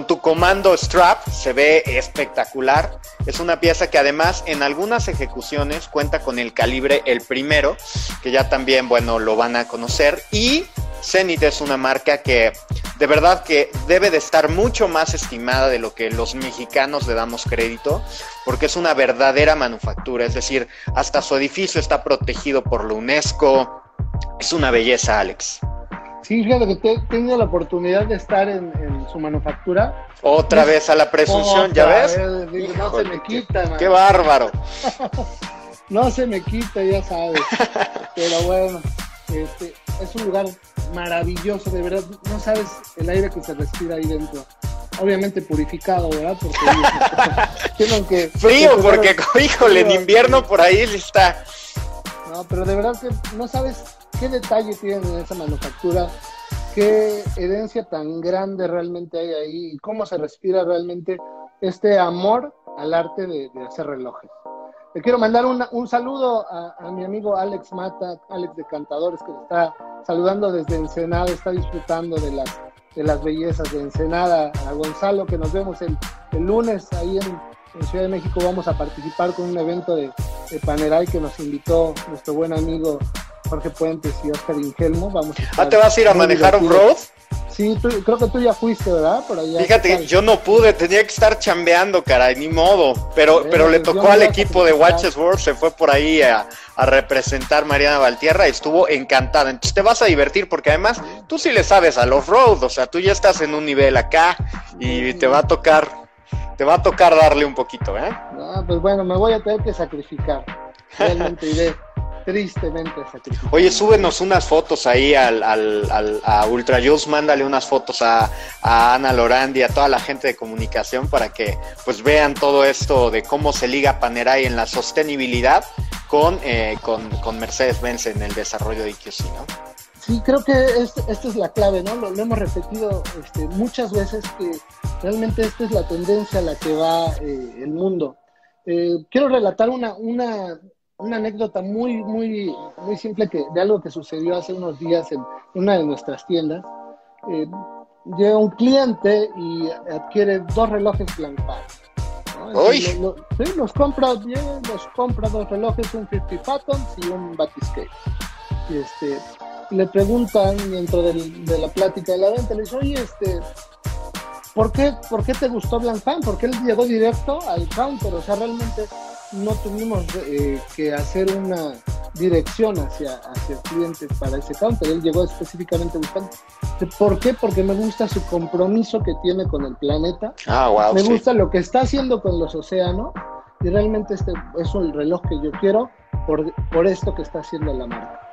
tu comando strap se ve espectacular. Es una pieza que además en algunas ejecuciones cuenta con el calibre el primero, que ya también bueno, lo van a conocer y Zenith es una marca que de verdad que debe de estar mucho más estimada de lo que los mexicanos le damos crédito, porque es una verdadera manufactura, es decir, hasta su edificio está protegido por la UNESCO. Es una belleza, Alex. Sí, fíjate que he tenido la oportunidad de estar en, su manufactura. Otra vez a la presunción, ¿ya ves? no se me quita, Qué bárbaro. no se me quita, ya sabes. Pero bueno, este, es un lugar maravilloso, de verdad. No sabes el aire que se respira ahí dentro. Obviamente purificado, ¿verdad? Porque tienen que. Frío, porque, híjole, en invierno por ahí está. No, pero de verdad que no sabes qué detalle tienen en esa manufactura, qué herencia tan grande realmente hay ahí y cómo se respira realmente este amor al arte de hacer relojes. Le quiero mandar un saludo a, mi amigo Alex Mata, Alex de Cantadores, que está saludando desde Ensenada, está disfrutando de las, de las bellezas de Ensenada. A Gonzalo, que nos vemos el, lunes ahí en, Ciudad de México, vamos a participar con un evento de, de Panerai que nos invitó nuestro buen amigo Jorge Puentes y Oscar Ingelmo. Vamos a ah, ¿te vas a ir a manejar un road? Sí, creo que tú ya fuiste, ¿verdad? Por allá. Fíjate, yo no pude, tenía que estar chambeando, caray, ni modo. Pero, pero le tocó al equipo de Watches World, se fue por ahí a, representar Mariana Valtierra y estuvo encantada. Entonces te vas a divertir porque además tú sí le sabes a los road, o sea, tú ya estás en un nivel acá y te va a tocar, te va a tocar darle un poquito, ¿eh? No, pues bueno, me voy a tener que sacrificar. Realmente iré tristemente Oye, súbenos unas fotos ahí al, al, a Ultra Juice, mándale unas fotos a, Ana Lorandi, a toda la gente de comunicación para que pues vean todo esto de cómo se liga Panerai en la sostenibilidad con, eh, con, Mercedes-Benz en el desarrollo de IQC, ¿no? Sí, creo que esta es la clave, ¿no? Lo, hemos repetido este, muchas veces que realmente esta es la tendencia a la que va eh, el mundo. Eh, quiero relatar una, una una anécdota muy, muy, muy simple que, de algo que sucedió hace unos días en una de nuestras tiendas. Eh, llega un cliente y adquiere dos relojes Blancpain. ¿no? sí, los compra, los compra dos relojes, un 50 Phantoms y un Batiscale. Y este, le preguntan dentro del, de la plática de la venta, le dice, oye, este, ¿por qué, ¿por qué te gustó Blancpain? Porque él llegó directo al counter, o sea, realmente no tuvimos eh, que hacer una dirección hacia, hacia el cliente para ese counter. Él llegó específicamente buscando. ¿Por qué? Porque me gusta su compromiso que tiene con el planeta. Ah, wow, me gusta lo que está haciendo con los océanos. Y realmente este es el reloj que yo quiero por, por esto que está haciendo la marca.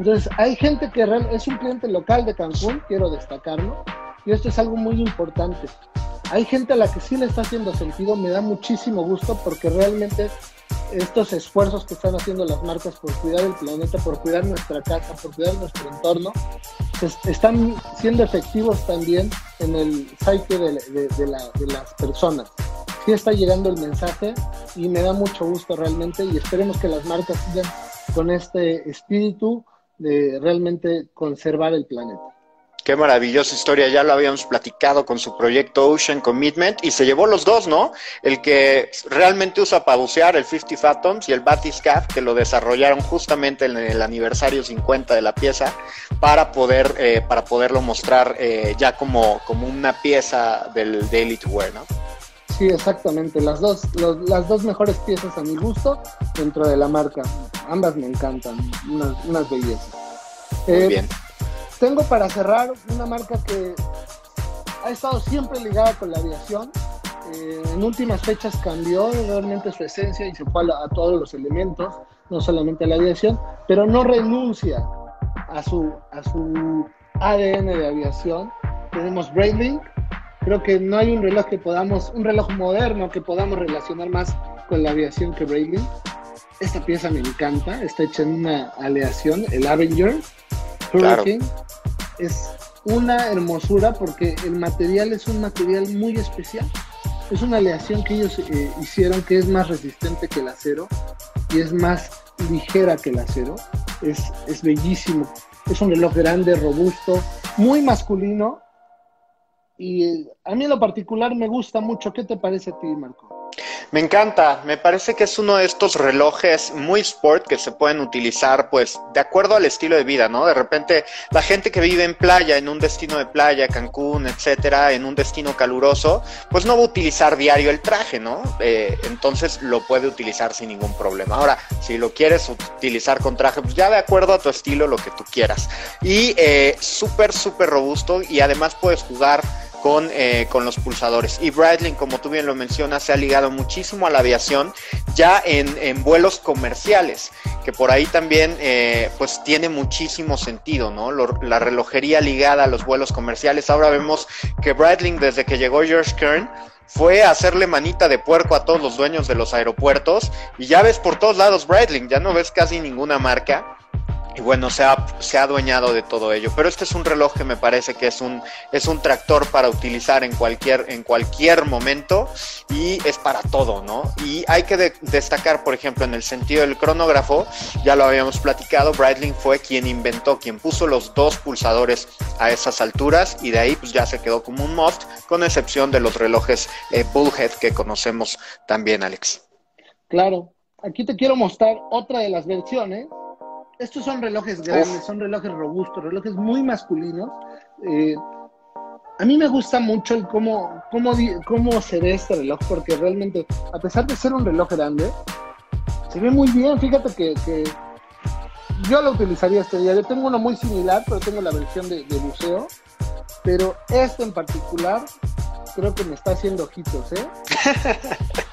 Entonces, hay gente que es un cliente local de Cancún, quiero destacarlo, y esto es algo muy importante. Hay gente a la que sí le está haciendo sentido, me da muchísimo gusto porque realmente estos esfuerzos que están haciendo las marcas por cuidar el planeta, por cuidar nuestra casa, por cuidar nuestro entorno, están siendo efectivos también en el psyche de, las personas. Sí está llegando el mensaje y me da mucho gusto realmente y esperemos que las marcas sigan con este espíritu de realmente conservar el planeta. Qué maravillosa historia, ya lo habíamos platicado con su proyecto Ocean Commitment y se llevó los dos, ¿no? El que realmente usa para bucear, el 50 Fathoms, y el Batiscaf, que lo desarrollaron justamente en el aniversario 50 de la pieza para poder eh, para poderlo mostrar eh, ya como, como una pieza del Daily to Wear, ¿no? Sí, exactamente, las dos, las dos mejores piezas a mi gusto dentro de la marca. Ambas me encantan, unas, unas bellezas. Muy eh, bien tengo para cerrar una marca que ha estado siempre ligada con la aviación. Eh, en últimas fechas cambió realmente su esencia y se fue a, todos los elementos, no solamente a la aviación, pero no renuncia a su, a su ADN de aviación. Tenemos Breitling. Creo que no hay un reloj que podamos, un reloj moderno que podamos relacionar más con la aviación que Breitling. Esta pieza me encanta, está hecha en una aleación, el Avenger Hurricane es una hermosura porque el material es un material muy especial. Es una aleación que ellos eh, hicieron que es más resistente que el acero y es más ligera que el acero. Es, es bellísimo. Es un reloj grande, robusto, muy masculino. Y a mí en lo particular me gusta mucho. ¿Qué te parece a ti, Marco? Me encanta, me parece que es uno de estos relojes muy sport que se pueden utilizar pues de acuerdo al estilo de vida, ¿no? De repente la gente que vive en playa, en un destino de playa, Cancún, etcétera, en un destino caluroso, pues no va a utilizar diario el traje, ¿no? Eh, entonces lo puede utilizar sin ningún problema. Ahora, si lo quieres utilizar con traje, pues ya de acuerdo a tu estilo, lo que tú quieras. Y eh, súper, súper robusto y además puedes jugar con, eh, con los pulsadores. Y Breitling, como tú bien lo mencionas, se ha ligado muchísimo a la aviación ya en, en vuelos comerciales, que por ahí también eh, pues tiene muchísimo sentido, ¿no? la relojería ligada a los vuelos comerciales. Ahora vemos que Breitling, desde que llegó George Kern, fue a hacerle manita de puerco a todos los dueños de los aeropuertos y ya ves por todos lados Breitling, ya no ves casi ninguna marca y bueno, se ha, se ha adueñado de todo ello. Pero este es un reloj que me parece que es un, es un tractor para utilizar en cualquier, en cualquier momento y es para todo, ¿no? Y hay que destacar, por ejemplo, en el sentido del cronógrafo, ya lo habíamos platicado, Breitling fue quien inventó, quien puso los dos pulsadores a esas alturas y de ahí pues ya se quedó como un must, con excepción de los relojes eh, Bullhead que conocemos también, Alex. Claro, aquí te quiero mostrar otra de las versiones estos son relojes grandes, son relojes robustos, relojes muy masculinos. Eh, a mí me gusta mucho el cómo, cómo, cómo se ve este reloj, porque realmente, a pesar de ser un reloj grande, se ve muy bien. Fíjate que, yo lo utilizaría este día. Yo tengo uno muy similar, pero tengo la versión de, de buceo. Pero este en particular, creo que me está haciendo ojitos, ¿eh?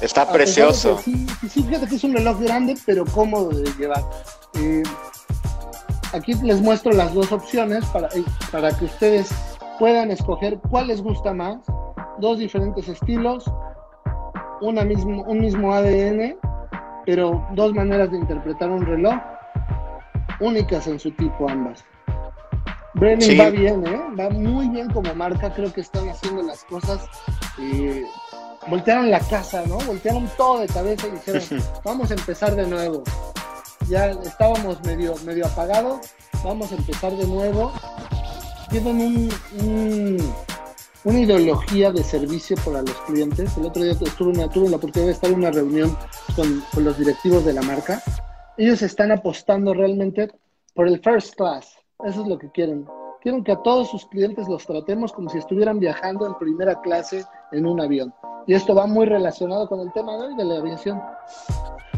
Está precioso. Sí, sí, fíjate que es un reloj grande, pero cómodo de llevar. Eh, aquí les muestro las dos opciones para, eh, para que ustedes puedan escoger cuál les gusta más. Dos diferentes estilos, una mismo, un mismo ADN, pero dos maneras de interpretar un reloj, únicas en su tipo ambas. Brennan va bien, ¿eh? va muy bien como marca, creo que están haciendo las cosas eh, voltearon la casa, ¿no? Voltearon todo de cabeza y dijeron, vamos a empezar de nuevo. Ya estábamos medio, medio apagados, vamos a empezar de nuevo. Tienen un, una ideología de servicio para los clientes. El otro día estuve, una, tuve la oportunidad de estar en una reunión con, con los directivos de la marca. Ellos están apostando realmente por el first class. Eso es lo que quieren. Quieren que a todos sus clientes los tratemos como si estuvieran viajando en primera clase en un avión. Y esto va muy relacionado con el tema de hoy de la aviación.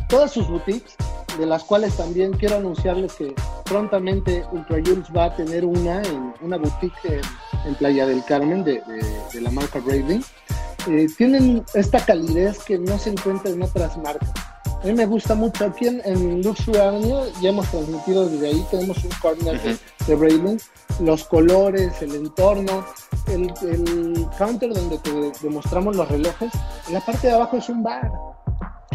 Todas sus boutiques, de las cuales también quiero anunciarles que prontamente Ultra Jules va a tener una, en, una boutique en, Playa del Carmen de, la marca Braving, eh, tienen esta calidez que no se encuentra en otras marcas. A mí me gusta mucho. Aquí en, en Luxury Avenue ya hemos transmitido desde ahí. Tenemos un corner de, de Los colores, el entorno, el, counter donde te demostramos los relojes. En la parte de abajo es un bar.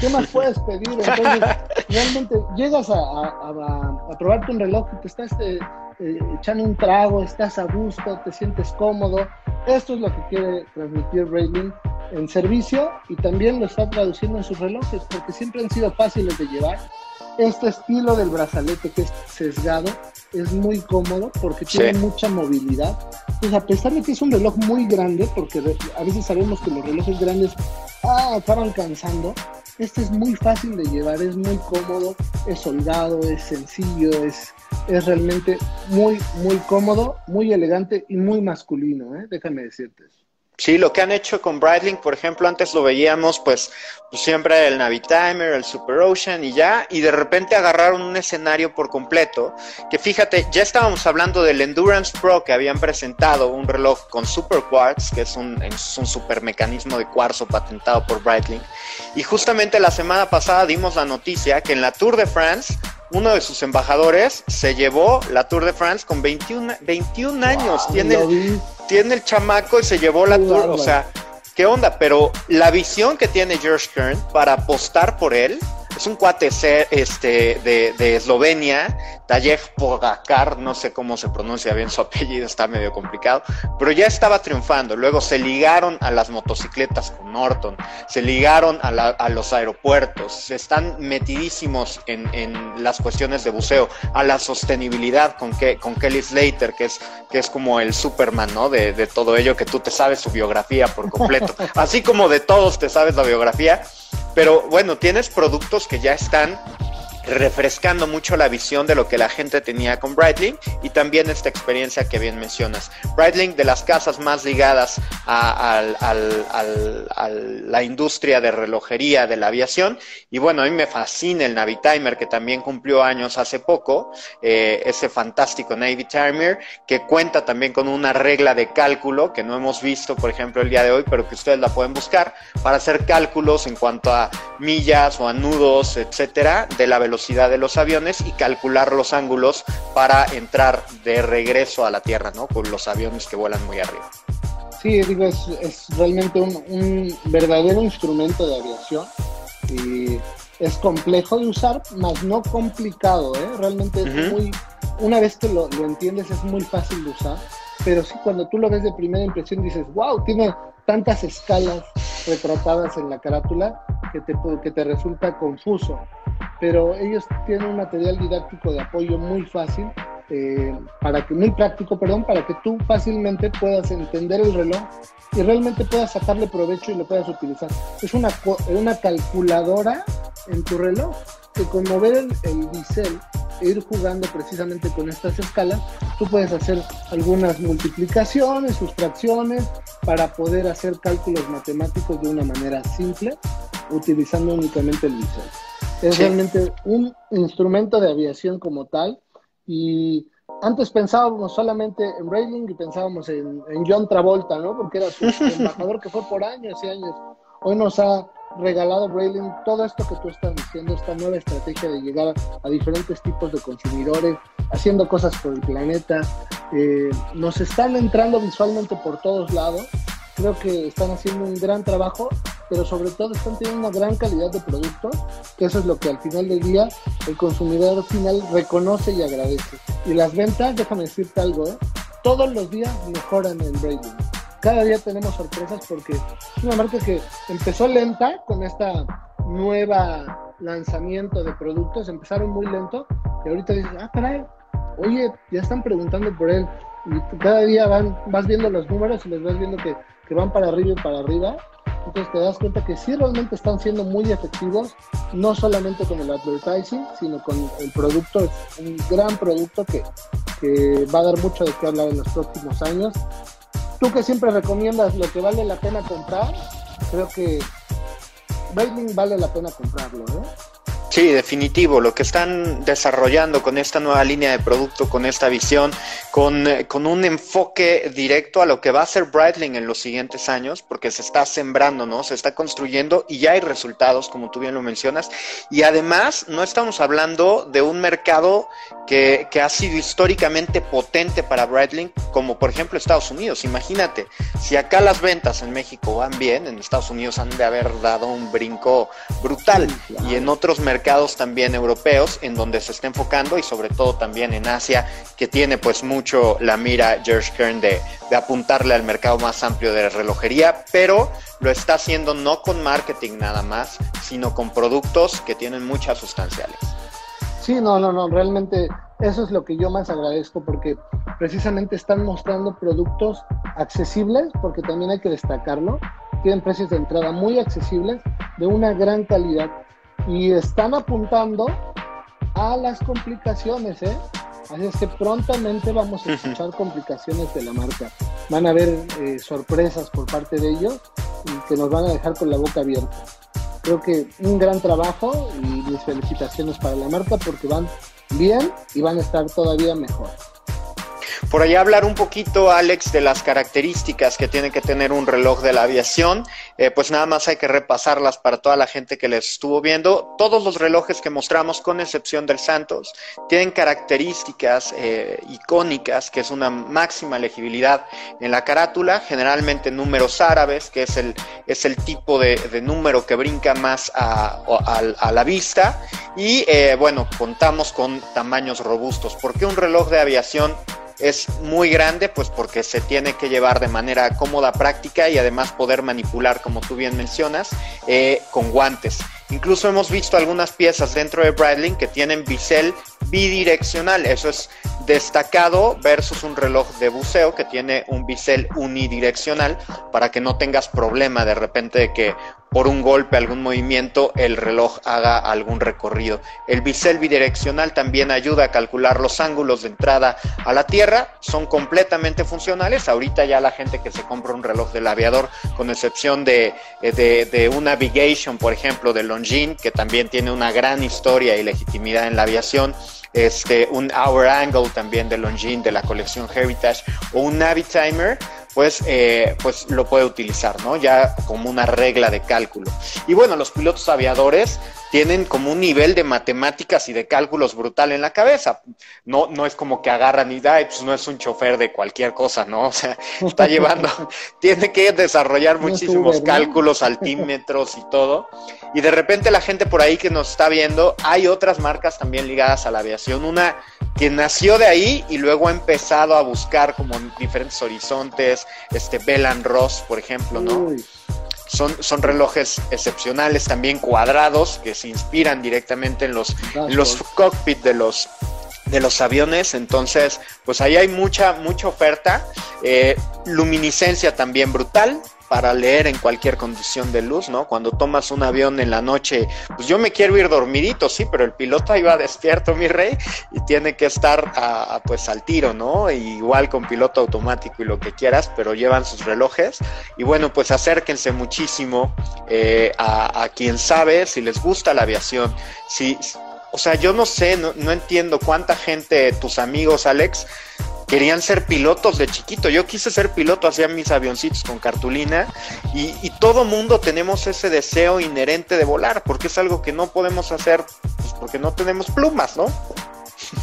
¿Qué más puedes pedir? Entonces, realmente llegas a, a, probarte un reloj y te estás eh, eh, echando un trago, estás a gusto, te sientes cómodo. Esto es lo que quiere transmitir Breitling en servicio y también lo está traduciendo en sus relojes porque siempre han sido fáciles de llevar. Este estilo del brazalete que es sesgado es muy cómodo porque tiene mucha movilidad. Pues a pesar de que es un reloj muy grande, porque a veces sabemos que los relojes grandes ah, acaban cansando, este es muy fácil de llevar, es muy cómodo, es soldado, es sencillo, es, es realmente muy, muy cómodo, muy elegante y muy masculino, ¿eh? déjame decirte eso. Sí, lo que han hecho con Breitling, por ejemplo, antes lo veíamos pues, pues, siempre el Navitimer, el Super Ocean y ya, y de repente agarraron un escenario por completo, que fíjate, ya estábamos hablando del Endurance Pro que habían presentado, un reloj con Super Quartz, que es un, es un super mecanismo de cuarzo patentado por Breitling, y justamente la semana pasada dimos la noticia que en la Tour de France uno de sus embajadores se llevó la Tour de France con 21, 21 años. tiene, el, tiene el chamaco y se llevó la Tour. O sea, ¿qué onda? Pero la visión que tiene George Kern para apostar por él es un cuate este, de, de Eslovenia, Tajev Pogacar, no sé cómo se pronuncia bien su apellido, está medio complicado, pero ya estaba triunfando. Luego se ligaron a las motocicletas con Norton, se ligaron a, los aeropuertos, están metidísimos en, las cuestiones de buceo, a la sostenibilidad con, que, con Kelly Slater, que es, que es como el Superman, ¿no? De, de todo ello, que tú te sabes su biografía por completo, así como de todos te sabes la biografía pero bueno, tienes productos que ya están refrescando mucho la visión de lo que la gente tenía con Breitling y también esta experiencia que bien mencionas. Breitling de las casas más ligadas a, la industria de relojería de la aviación y bueno, a mí me fascina el Navitimer que también cumplió años hace poco, eh, ese fantástico Navitimer que cuenta también con una regla de cálculo que no hemos visto por ejemplo el día de hoy, pero que ustedes la pueden buscar para hacer cálculos en cuanto a millas o a nudos, etcétera, de la velocidad velocidad de los aviones y calcular los ángulos para entrar de regreso a la Tierra, ¿no? Con los aviones que vuelan muy arriba. Sí, digo, es, realmente un, verdadero instrumento de aviación y es complejo de usar, más no complicado, ¿eh? Realmente es muy, una vez que lo, lo entiendes es muy fácil de usar, pero sí cuando tú lo ves de primera impresión dices, wow, tiene tantas escalas retratadas en la carátula que te, que te resulta confuso. Pero ellos tienen un material didáctico de apoyo muy fácil, eh, para que, muy práctico, perdón, para que tú fácilmente puedas entender el reloj y realmente puedas sacarle provecho y lo puedas utilizar. Es una, una calculadora en tu reloj que con mover el, el bisel e ir jugando precisamente con estas escalas, tú puedes hacer algunas multiplicaciones, sustracciones, para poder hacer cálculos matemáticos de una manera simple, utilizando únicamente el bisel. Es realmente un instrumento de aviación como tal. Y antes pensábamos solamente en Railing y pensábamos en, John Travolta, ¿no? Porque era su, embajador que fue por años y años. Hoy nos ha regalado Railing todo esto que tú estás diciendo, esta nueva estrategia de llegar a, diferentes tipos de consumidores, haciendo cosas por el planeta. Eh, nos están entrando visualmente por todos lados. Creo que están haciendo un gran trabajo pero sobre todo están teniendo una gran calidad de producto, que eso es lo que al final del día el consumidor final reconoce y agradece. Y las ventas, déjame decirte algo, ¿eh? todos los días mejoran en Brady. cada día tenemos sorpresas porque es una marca que empezó lenta con esta nueva lanzamiento de productos, empezaron muy lento y ahorita dices, ah, caray, oye, ya están preguntando por él y cada día van, vas viendo los números y les vas viendo que, que van para arriba y para arriba entonces te das cuenta que sí realmente están siendo muy efectivos, no solamente con el advertising, sino con el producto, un gran producto que, que va a dar mucho de qué hablar en los próximos años. Tú que siempre recomiendas lo que vale la pena comprar, creo que Breitling vale la pena comprarlo, ¿no? Sí, definitivo. Lo que están desarrollando con esta nueva línea de producto, con esta visión, con, con, un enfoque directo a lo que va a ser Breitling en los siguientes años, porque se está sembrando, ¿no? Se está construyendo y ya hay resultados, como tú bien lo mencionas. Y además, no estamos hablando de un mercado que, que ha sido históricamente potente para Breitling, como por ejemplo Estados Unidos. Imagínate, si acá las ventas en México van bien, en Estados Unidos han de haber dado un brinco brutal. Y en otros mercados, también europeos en donde se está enfocando y sobre todo también en Asia, que tiene pues mucho la mira George Kern de, de apuntarle al mercado más amplio de relojería, pero lo está haciendo no con marketing nada más, sino con productos que tienen muchas sustanciales. Sí, no, no, no, realmente eso es lo que yo más agradezco porque precisamente están mostrando productos accesibles, porque también hay que destacarlo, tienen precios de entrada muy accesibles, de una gran calidad y están apuntando a las complicaciones, ¿eh? Así es que prontamente vamos a escuchar complicaciones de la marca. Van a haber eh, sorpresas por parte de ellos y que nos van a dejar con la boca abierta. Creo que un gran trabajo y mis felicitaciones para la marca porque van bien y van a estar todavía mejor. Por allá hablar un poquito, Alex, de las características que tiene que tener un reloj de la aviación. Eh, pues nada más hay que repasarlas para toda la gente que les estuvo viendo. Todos los relojes que mostramos, con excepción del Santos, tienen características eh, icónicas, que es una máxima legibilidad en la carátula, generalmente números árabes, que es el, es el tipo de, número que brinca más a, la vista. Y eh, bueno, contamos con tamaños robustos. ¿Por qué un reloj de aviación es muy grande, pues porque se tiene que llevar de manera cómoda, práctica y además poder manipular, como tú bien mencionas, eh, con guantes. Incluso hemos visto algunas piezas dentro de Breitling que tienen bisel bidireccional. Eso es destacado versus un reloj de buceo que tiene un bisel unidireccional para que no tengas problema de repente de que por un golpe, algún movimiento, el reloj haga algún recorrido. El bisel bidireccional también ayuda a calcular los ángulos de entrada a la Tierra, son completamente funcionales. Ahorita ya la gente que se compra un reloj del aviador, con excepción de, de un Navigation, por ejemplo, de Longines, que también tiene una gran historia y legitimidad en la aviación, este, un Hour Angle también de Longines de la colección Heritage o un Navitimer, pues, eh, pues lo puede utilizar, ¿no? Ya como una regla de cálculo. Y bueno, los pilotos aviadores tienen como un nivel de matemáticas y de cálculos brutal en la cabeza. No, no es como que agarran y da, pues no es un chofer de cualquier cosa, ¿no? O sea, está llevando, tiene que desarrollar muchísimos cálculos, altímetros y todo. Y de repente la gente por ahí que nos está viendo, hay otras marcas también ligadas a la aviación. Una que nació de ahí y luego ha empezado a buscar como diferentes horizontes, este Bell Ross, por ejemplo, ¿no? Son, son relojes excepcionales, también cuadrados, que se inspiran directamente en los, los cockpits de los, de los aviones. Entonces, pues ahí hay mucha, mucha oferta. Eh, luminiscencia también brutal para leer en cualquier condición de luz, ¿no? Cuando tomas un avión en la noche, pues yo me quiero ir dormidito, sí, pero el piloto va despierto, mi rey, y tiene que estar pues al tiro, ¿no? igual con piloto automático y lo que quieras, pero llevan sus relojes. Y bueno, pues acérquense muchísimo eh, a, quien sabe si les gusta la aviación, si... O sea, yo no sé, no entiendo cuánta gente, tus amigos, Alex, querían ser pilotos de chiquito. Yo quise ser piloto, hacía mis avioncitos con cartulina y, todo mundo tenemos ese deseo inherente de volar, porque es algo que no podemos hacer pues, porque no tenemos plumas, ¿no?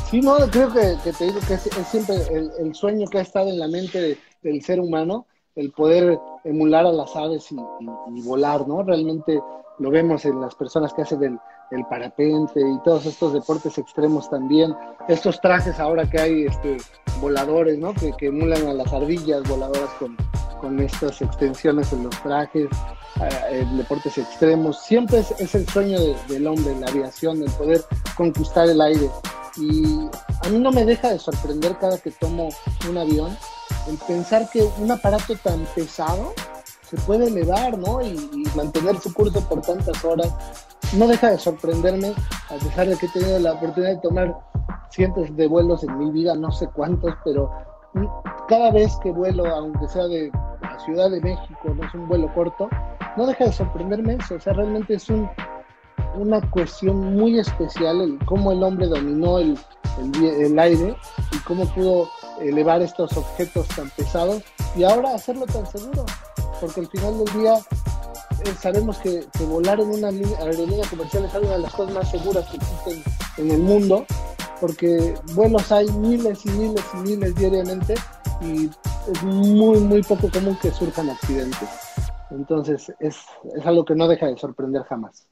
Sí, no, creo que, te digo que es, siempre el, sueño que ha estado en la mente del ser humano, el poder emular a las aves y, y volar, ¿no? Realmente lo vemos en las personas que hacen el, el parapente y todos estos deportes extremos también. Estos trajes ahora que hay este, voladores, ¿no? Que, emulan a las ardillas voladoras con, con estas extensiones en los trajes, deportes extremos. Siempre es, el sueño del hombre, la aviación, el poder conquistar el aire. Y a mí no me deja de sorprender cada que tomo un avión el pensar que un aparato tan pesado se puede elevar, ¿no? Y, mantener su curso por tantas horas. No deja de sorprenderme, a pesar de que he tenido la oportunidad de tomar cientos de vuelos en mi vida, no sé cuántos, pero cada vez que vuelo, aunque sea de la Ciudad de México, no es un vuelo corto, no deja de sorprenderme eso. O sea, realmente es un, una cuestión muy especial el cómo el hombre dominó el, el, aire y cómo pudo elevar estos objetos tan pesados y ahora hacerlo tan seguro. Porque al final del día eh, sabemos que, volar en una aerolínea comercial es una de las cosas más seguras que existen en el mundo porque vuelos hay miles y miles y miles diariamente y es muy, muy poco común que surjan accidentes. Entonces es, es algo que no deja de sorprender jamás.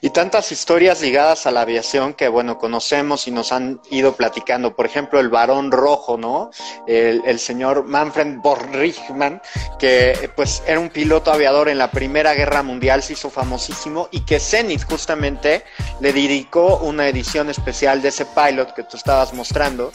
Y tantas historias ligadas a la aviación que, bueno, conocemos y nos han ido platicando. Por ejemplo, el varón rojo, ¿no? El, señor Manfred Borrichman, que pues era un piloto aviador en la Primera Guerra Mundial, se hizo famosísimo y que Zenith justamente le dedicó una edición especial de ese pilot que tú estabas mostrando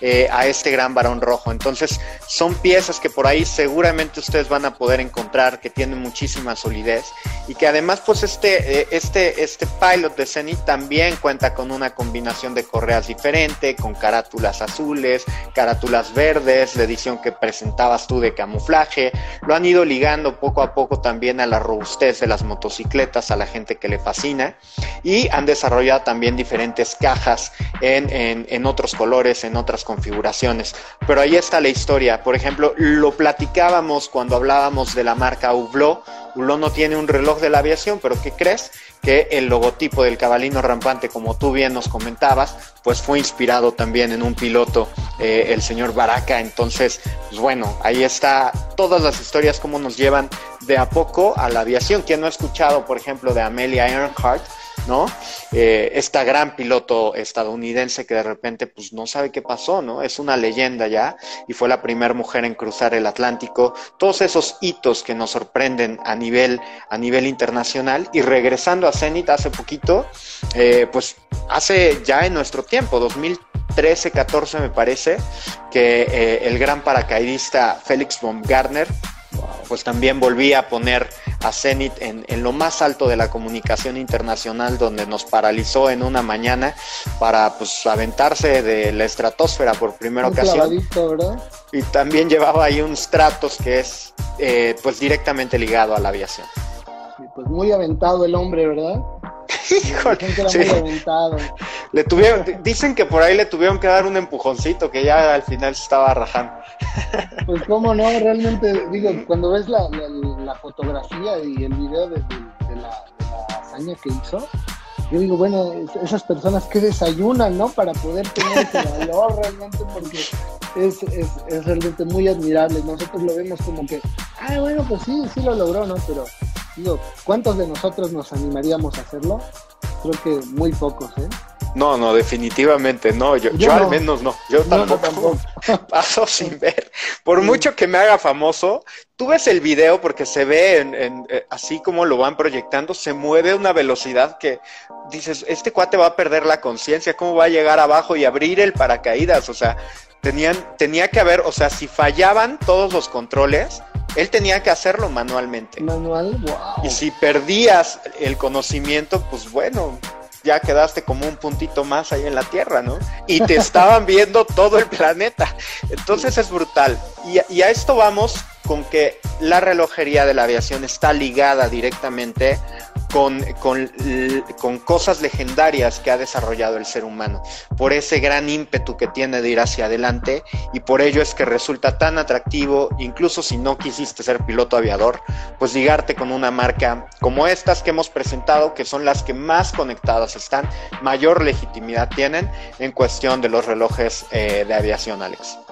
eh, a este gran varón rojo. Entonces, son piezas que por ahí seguramente ustedes van a poder encontrar, que tienen muchísima solidez y que además, pues este, eh, este, este pilot de Zenith también cuenta con una combinación de correas diferente, con carátulas azules, carátulas verdes, la edición que presentabas tú de camuflaje. Lo han ido ligando poco a poco también a la robustez de las motocicletas, a la gente que le fascina. Y han desarrollado también diferentes cajas en, en, en otros colores, en otras configuraciones. Pero ahí está la historia. Por ejemplo, lo platicábamos cuando hablábamos de la marca Hublot. Hublot no tiene un reloj de la aviación, pero ¿qué crees? Que el logotipo del cabalino rampante, como tú bien nos comentabas, pues fue inspirado también en un piloto, eh, el señor Baraka. Entonces, pues bueno, ahí está todas las historias, cómo nos llevan de a poco a la aviación. Quien no ha escuchado, por ejemplo, de Amelia Earhart, ¿no? Eh, esta gran piloto estadounidense que de repente pues no sabe qué pasó, ¿no? Es una leyenda ya y fue la primera mujer en cruzar el Atlántico. Todos esos hitos que nos sorprenden a nivel, a nivel internacional y regresando a Zenit hace poquito, eh, pues hace ya en nuestro tiempo, 2013, 14 me parece, que eh, el gran paracaidista Félix Baumgartner pues también volví a poner a Zenit en, lo más alto de la comunicación internacional, donde nos paralizó en una mañana para pues aventarse de la estratosfera por primera ocasión. Y también llevaba ahí un Stratos que es eh, pues directamente ligado a la aviación. Pues muy aventado el hombre, ¿verdad? Le tuvieron, dicen que por ahí le tuvieron que dar un empujoncito que ya al final se estaba rajando. Pues cómo no, realmente, digo, cuando ves la, fotografía y el video de, la, hazaña que hizo, yo digo, bueno, esas personas que desayunan, ¿no? Para poder tener ese valor realmente, porque es, es, es realmente muy admirable. Nosotros lo vemos como que, ah, bueno, pues sí, sí lo logró, ¿no? Pero Digo, ¿cuántos de nosotros nos animaríamos a hacerlo? Creo que muy pocos, ¿eh? No, no, definitivamente no. Yo, yo, al menos no. Yo tampoco, paso sin ver. Por mucho que me haga famoso, tú ves el video porque se ve en, eh, así como lo van proyectando, se mueve a una velocidad que dices, este cuate va a perder la conciencia, ¿cómo va a llegar abajo y abrir el paracaídas? O sea, tenían, tenía que haber, o sea, si fallaban todos los controles, él tenía que hacerlo manualmente. Manual, wow. Y si perdías el conocimiento, pues bueno, ya quedaste como un puntito más ahí en la Tierra, ¿no? Y te estaban viendo todo el planeta. Entonces es brutal. Y, a esto vamos con que la relojería de la aviación está ligada directamente con, con, cosas legendarias que ha desarrollado el ser humano, por ese gran ímpetu que tiene de ir hacia adelante y por ello es que resulta tan atractivo, incluso si no quisiste ser piloto aviador, pues ligarte con una marca como estas que hemos presentado, que son las que más conectadas están, mayor legitimidad tienen en cuestión de los relojes eh, de aviación, Alex.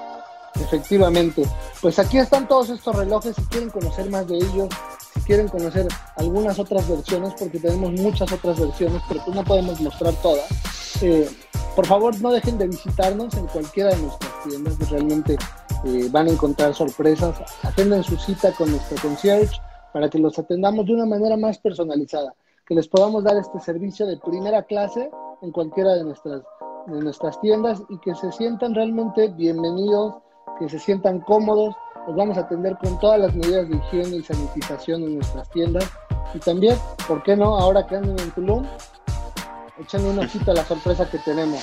Efectivamente, pues aquí están todos estos relojes, si quieren conocer más de ellos, si quieren conocer algunas otras versiones, porque tenemos muchas otras versiones, pero pues no podemos mostrar todas, eh, por favor no dejen de visitarnos en cualquiera de nuestras tiendas, realmente eh, van a encontrar sorpresas. Agenden su cita con nuestro concierge para que los atendamos de una manera más personalizada, que les podamos dar este servicio de primera clase en cualquiera de nuestras, de nuestras tiendas y que se sientan realmente bienvenidos, que se sientan cómodos. Los vamos a atender con todas las medidas de higiene y sanitización en nuestras tiendas. Y también, ¿por qué no? Ahora que andan en Tulum, echando un ojito a la sorpresa que tenemos.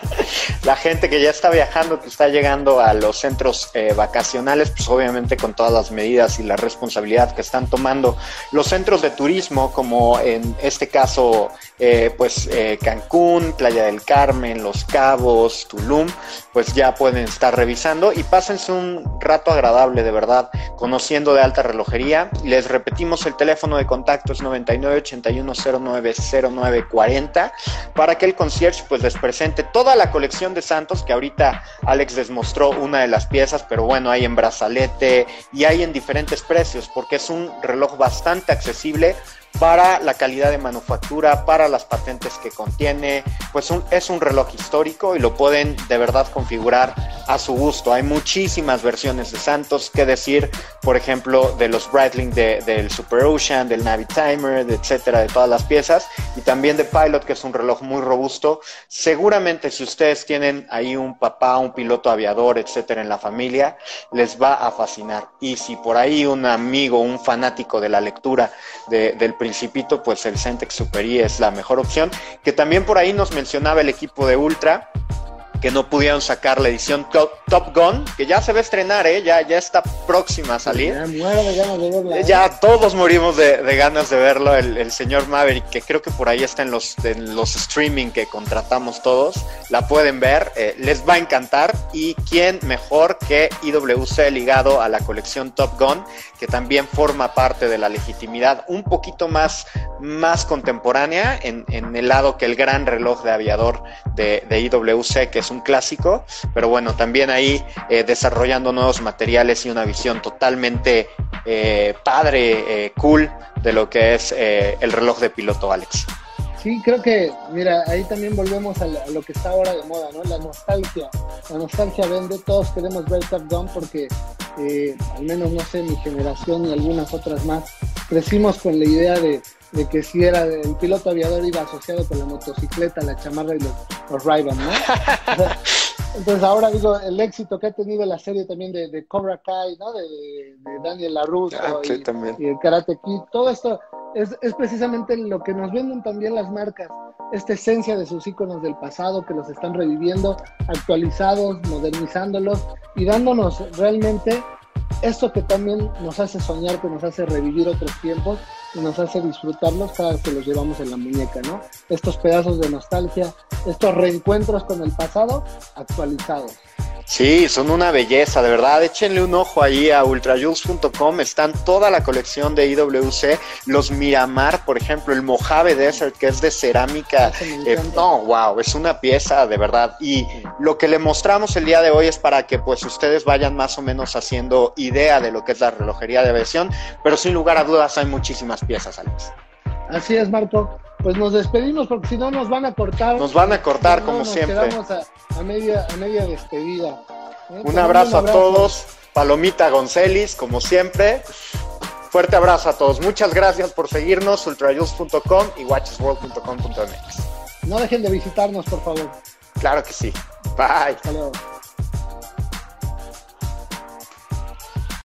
la gente que ya está viajando, que está llegando a los centros eh, vacacionales, pues obviamente con todas las medidas y la responsabilidad que están tomando los centros de turismo, como en este caso, eh, pues eh, Cancún, Playa del Carmen, Los Cabos, Tulum, pues ya pueden estar revisando y pásense un rato agradable, de verdad, conociendo de alta relojería. Les repetimos el teléfono de contacto es 99 81 09 para que el concierge pues les presente toda la colección de Santos que ahorita Alex les mostró una de las piezas, pero bueno, hay en brazalete y hay en diferentes precios porque es un reloj bastante accesible para la calidad de manufactura, para las patentes que contiene, pues es un reloj histórico y lo pueden de verdad configurar a su gusto. Hay muchísimas versiones de Santos, que decir, por ejemplo, de los Breitling del Super Ocean, del Navi Timer, etcétera, de todas las piezas, y también de Pilot, que es un reloj muy robusto. Seguramente si ustedes tienen ahí un papá, un piloto aviador, etcétera, en la familia, les va a fascinar. Y si por ahí un amigo, un fanático de la lectura de, del Principito, pues el Centex Super I es la mejor opción. Que también por ahí nos mencionaba el equipo de Ultra que no pudieron sacar la edición Top, Gun, que ya se va a estrenar, ¿eh? ya, ya está próxima a salir. Ya, ¿eh? todos morimos de, ganas de verlo, el, señor Maverick, que creo que por ahí está en los, en los streaming que contratamos todos, la pueden ver, eh, les va a encantar. Y quién mejor que IWC ligado a la colección Top Gun, que también forma parte de la legitimidad un poquito más, más contemporánea en, el lado que el gran reloj de aviador de, de IWC, que es un clásico, pero bueno, también ahí eh, desarrollando nuevos materiales y una visión totalmente eh, padre, eh, cool de lo que es el reloj de piloto Alex. Sí, creo que, mira, ahí también volvemos a, lo que está ahora de moda, ¿no? La nostalgia. La nostalgia vende, todos queremos ver Top Gun porque, al menos, no sé, mi generación y algunas otras más, crecimos con la idea de, de que si era el piloto aviador iba asociado con la motocicleta, la chamarra y los, los ¿no? Entonces ahora digo, el éxito que ha tenido la serie también de, Cobra Kai, ¿no? De, Daniel LaRusso ah, y, el Karate Kid, todo esto es, es, precisamente lo que nos venden también las marcas, esta esencia de sus íconos del pasado que los están reviviendo, actualizados, modernizándolos y dándonos realmente esto que también nos hace soñar, que nos hace revivir otros tiempos y nos hace disfrutarlos cada vez que los llevamos en la muñeca, ¿no? Estos pedazos de nostalgia, estos reencuentros con el pasado actualizados. Sí, son una belleza, de verdad. Échenle un ojo ahí a ultrajules.com. Están toda la colección de IWC. Los Miramar, por ejemplo, el Mojave Desert, que es de cerámica. Ah, eh, no, wow, es una pieza de verdad. Y lo que le mostramos el día de hoy es para que pues ustedes vayan más o menos haciendo idea de lo que es la relojería de aviación. Pero sin lugar a dudas hay muchísimas piezas, Alex. Así es, Marco. Pues nos despedimos porque si no nos van a cortar. Nos van a cortar como siempre. Quedamos a, media, a media despedida. ¿eh? Un, abrazo a todos. Palomita Goncelis, como siempre. Fuerte abrazo a todos. Muchas gracias por seguirnos. ultrajus.com y watchesworld.com.mx. No dejen de visitarnos, por favor. Claro que sí. Bye. Hasta luego.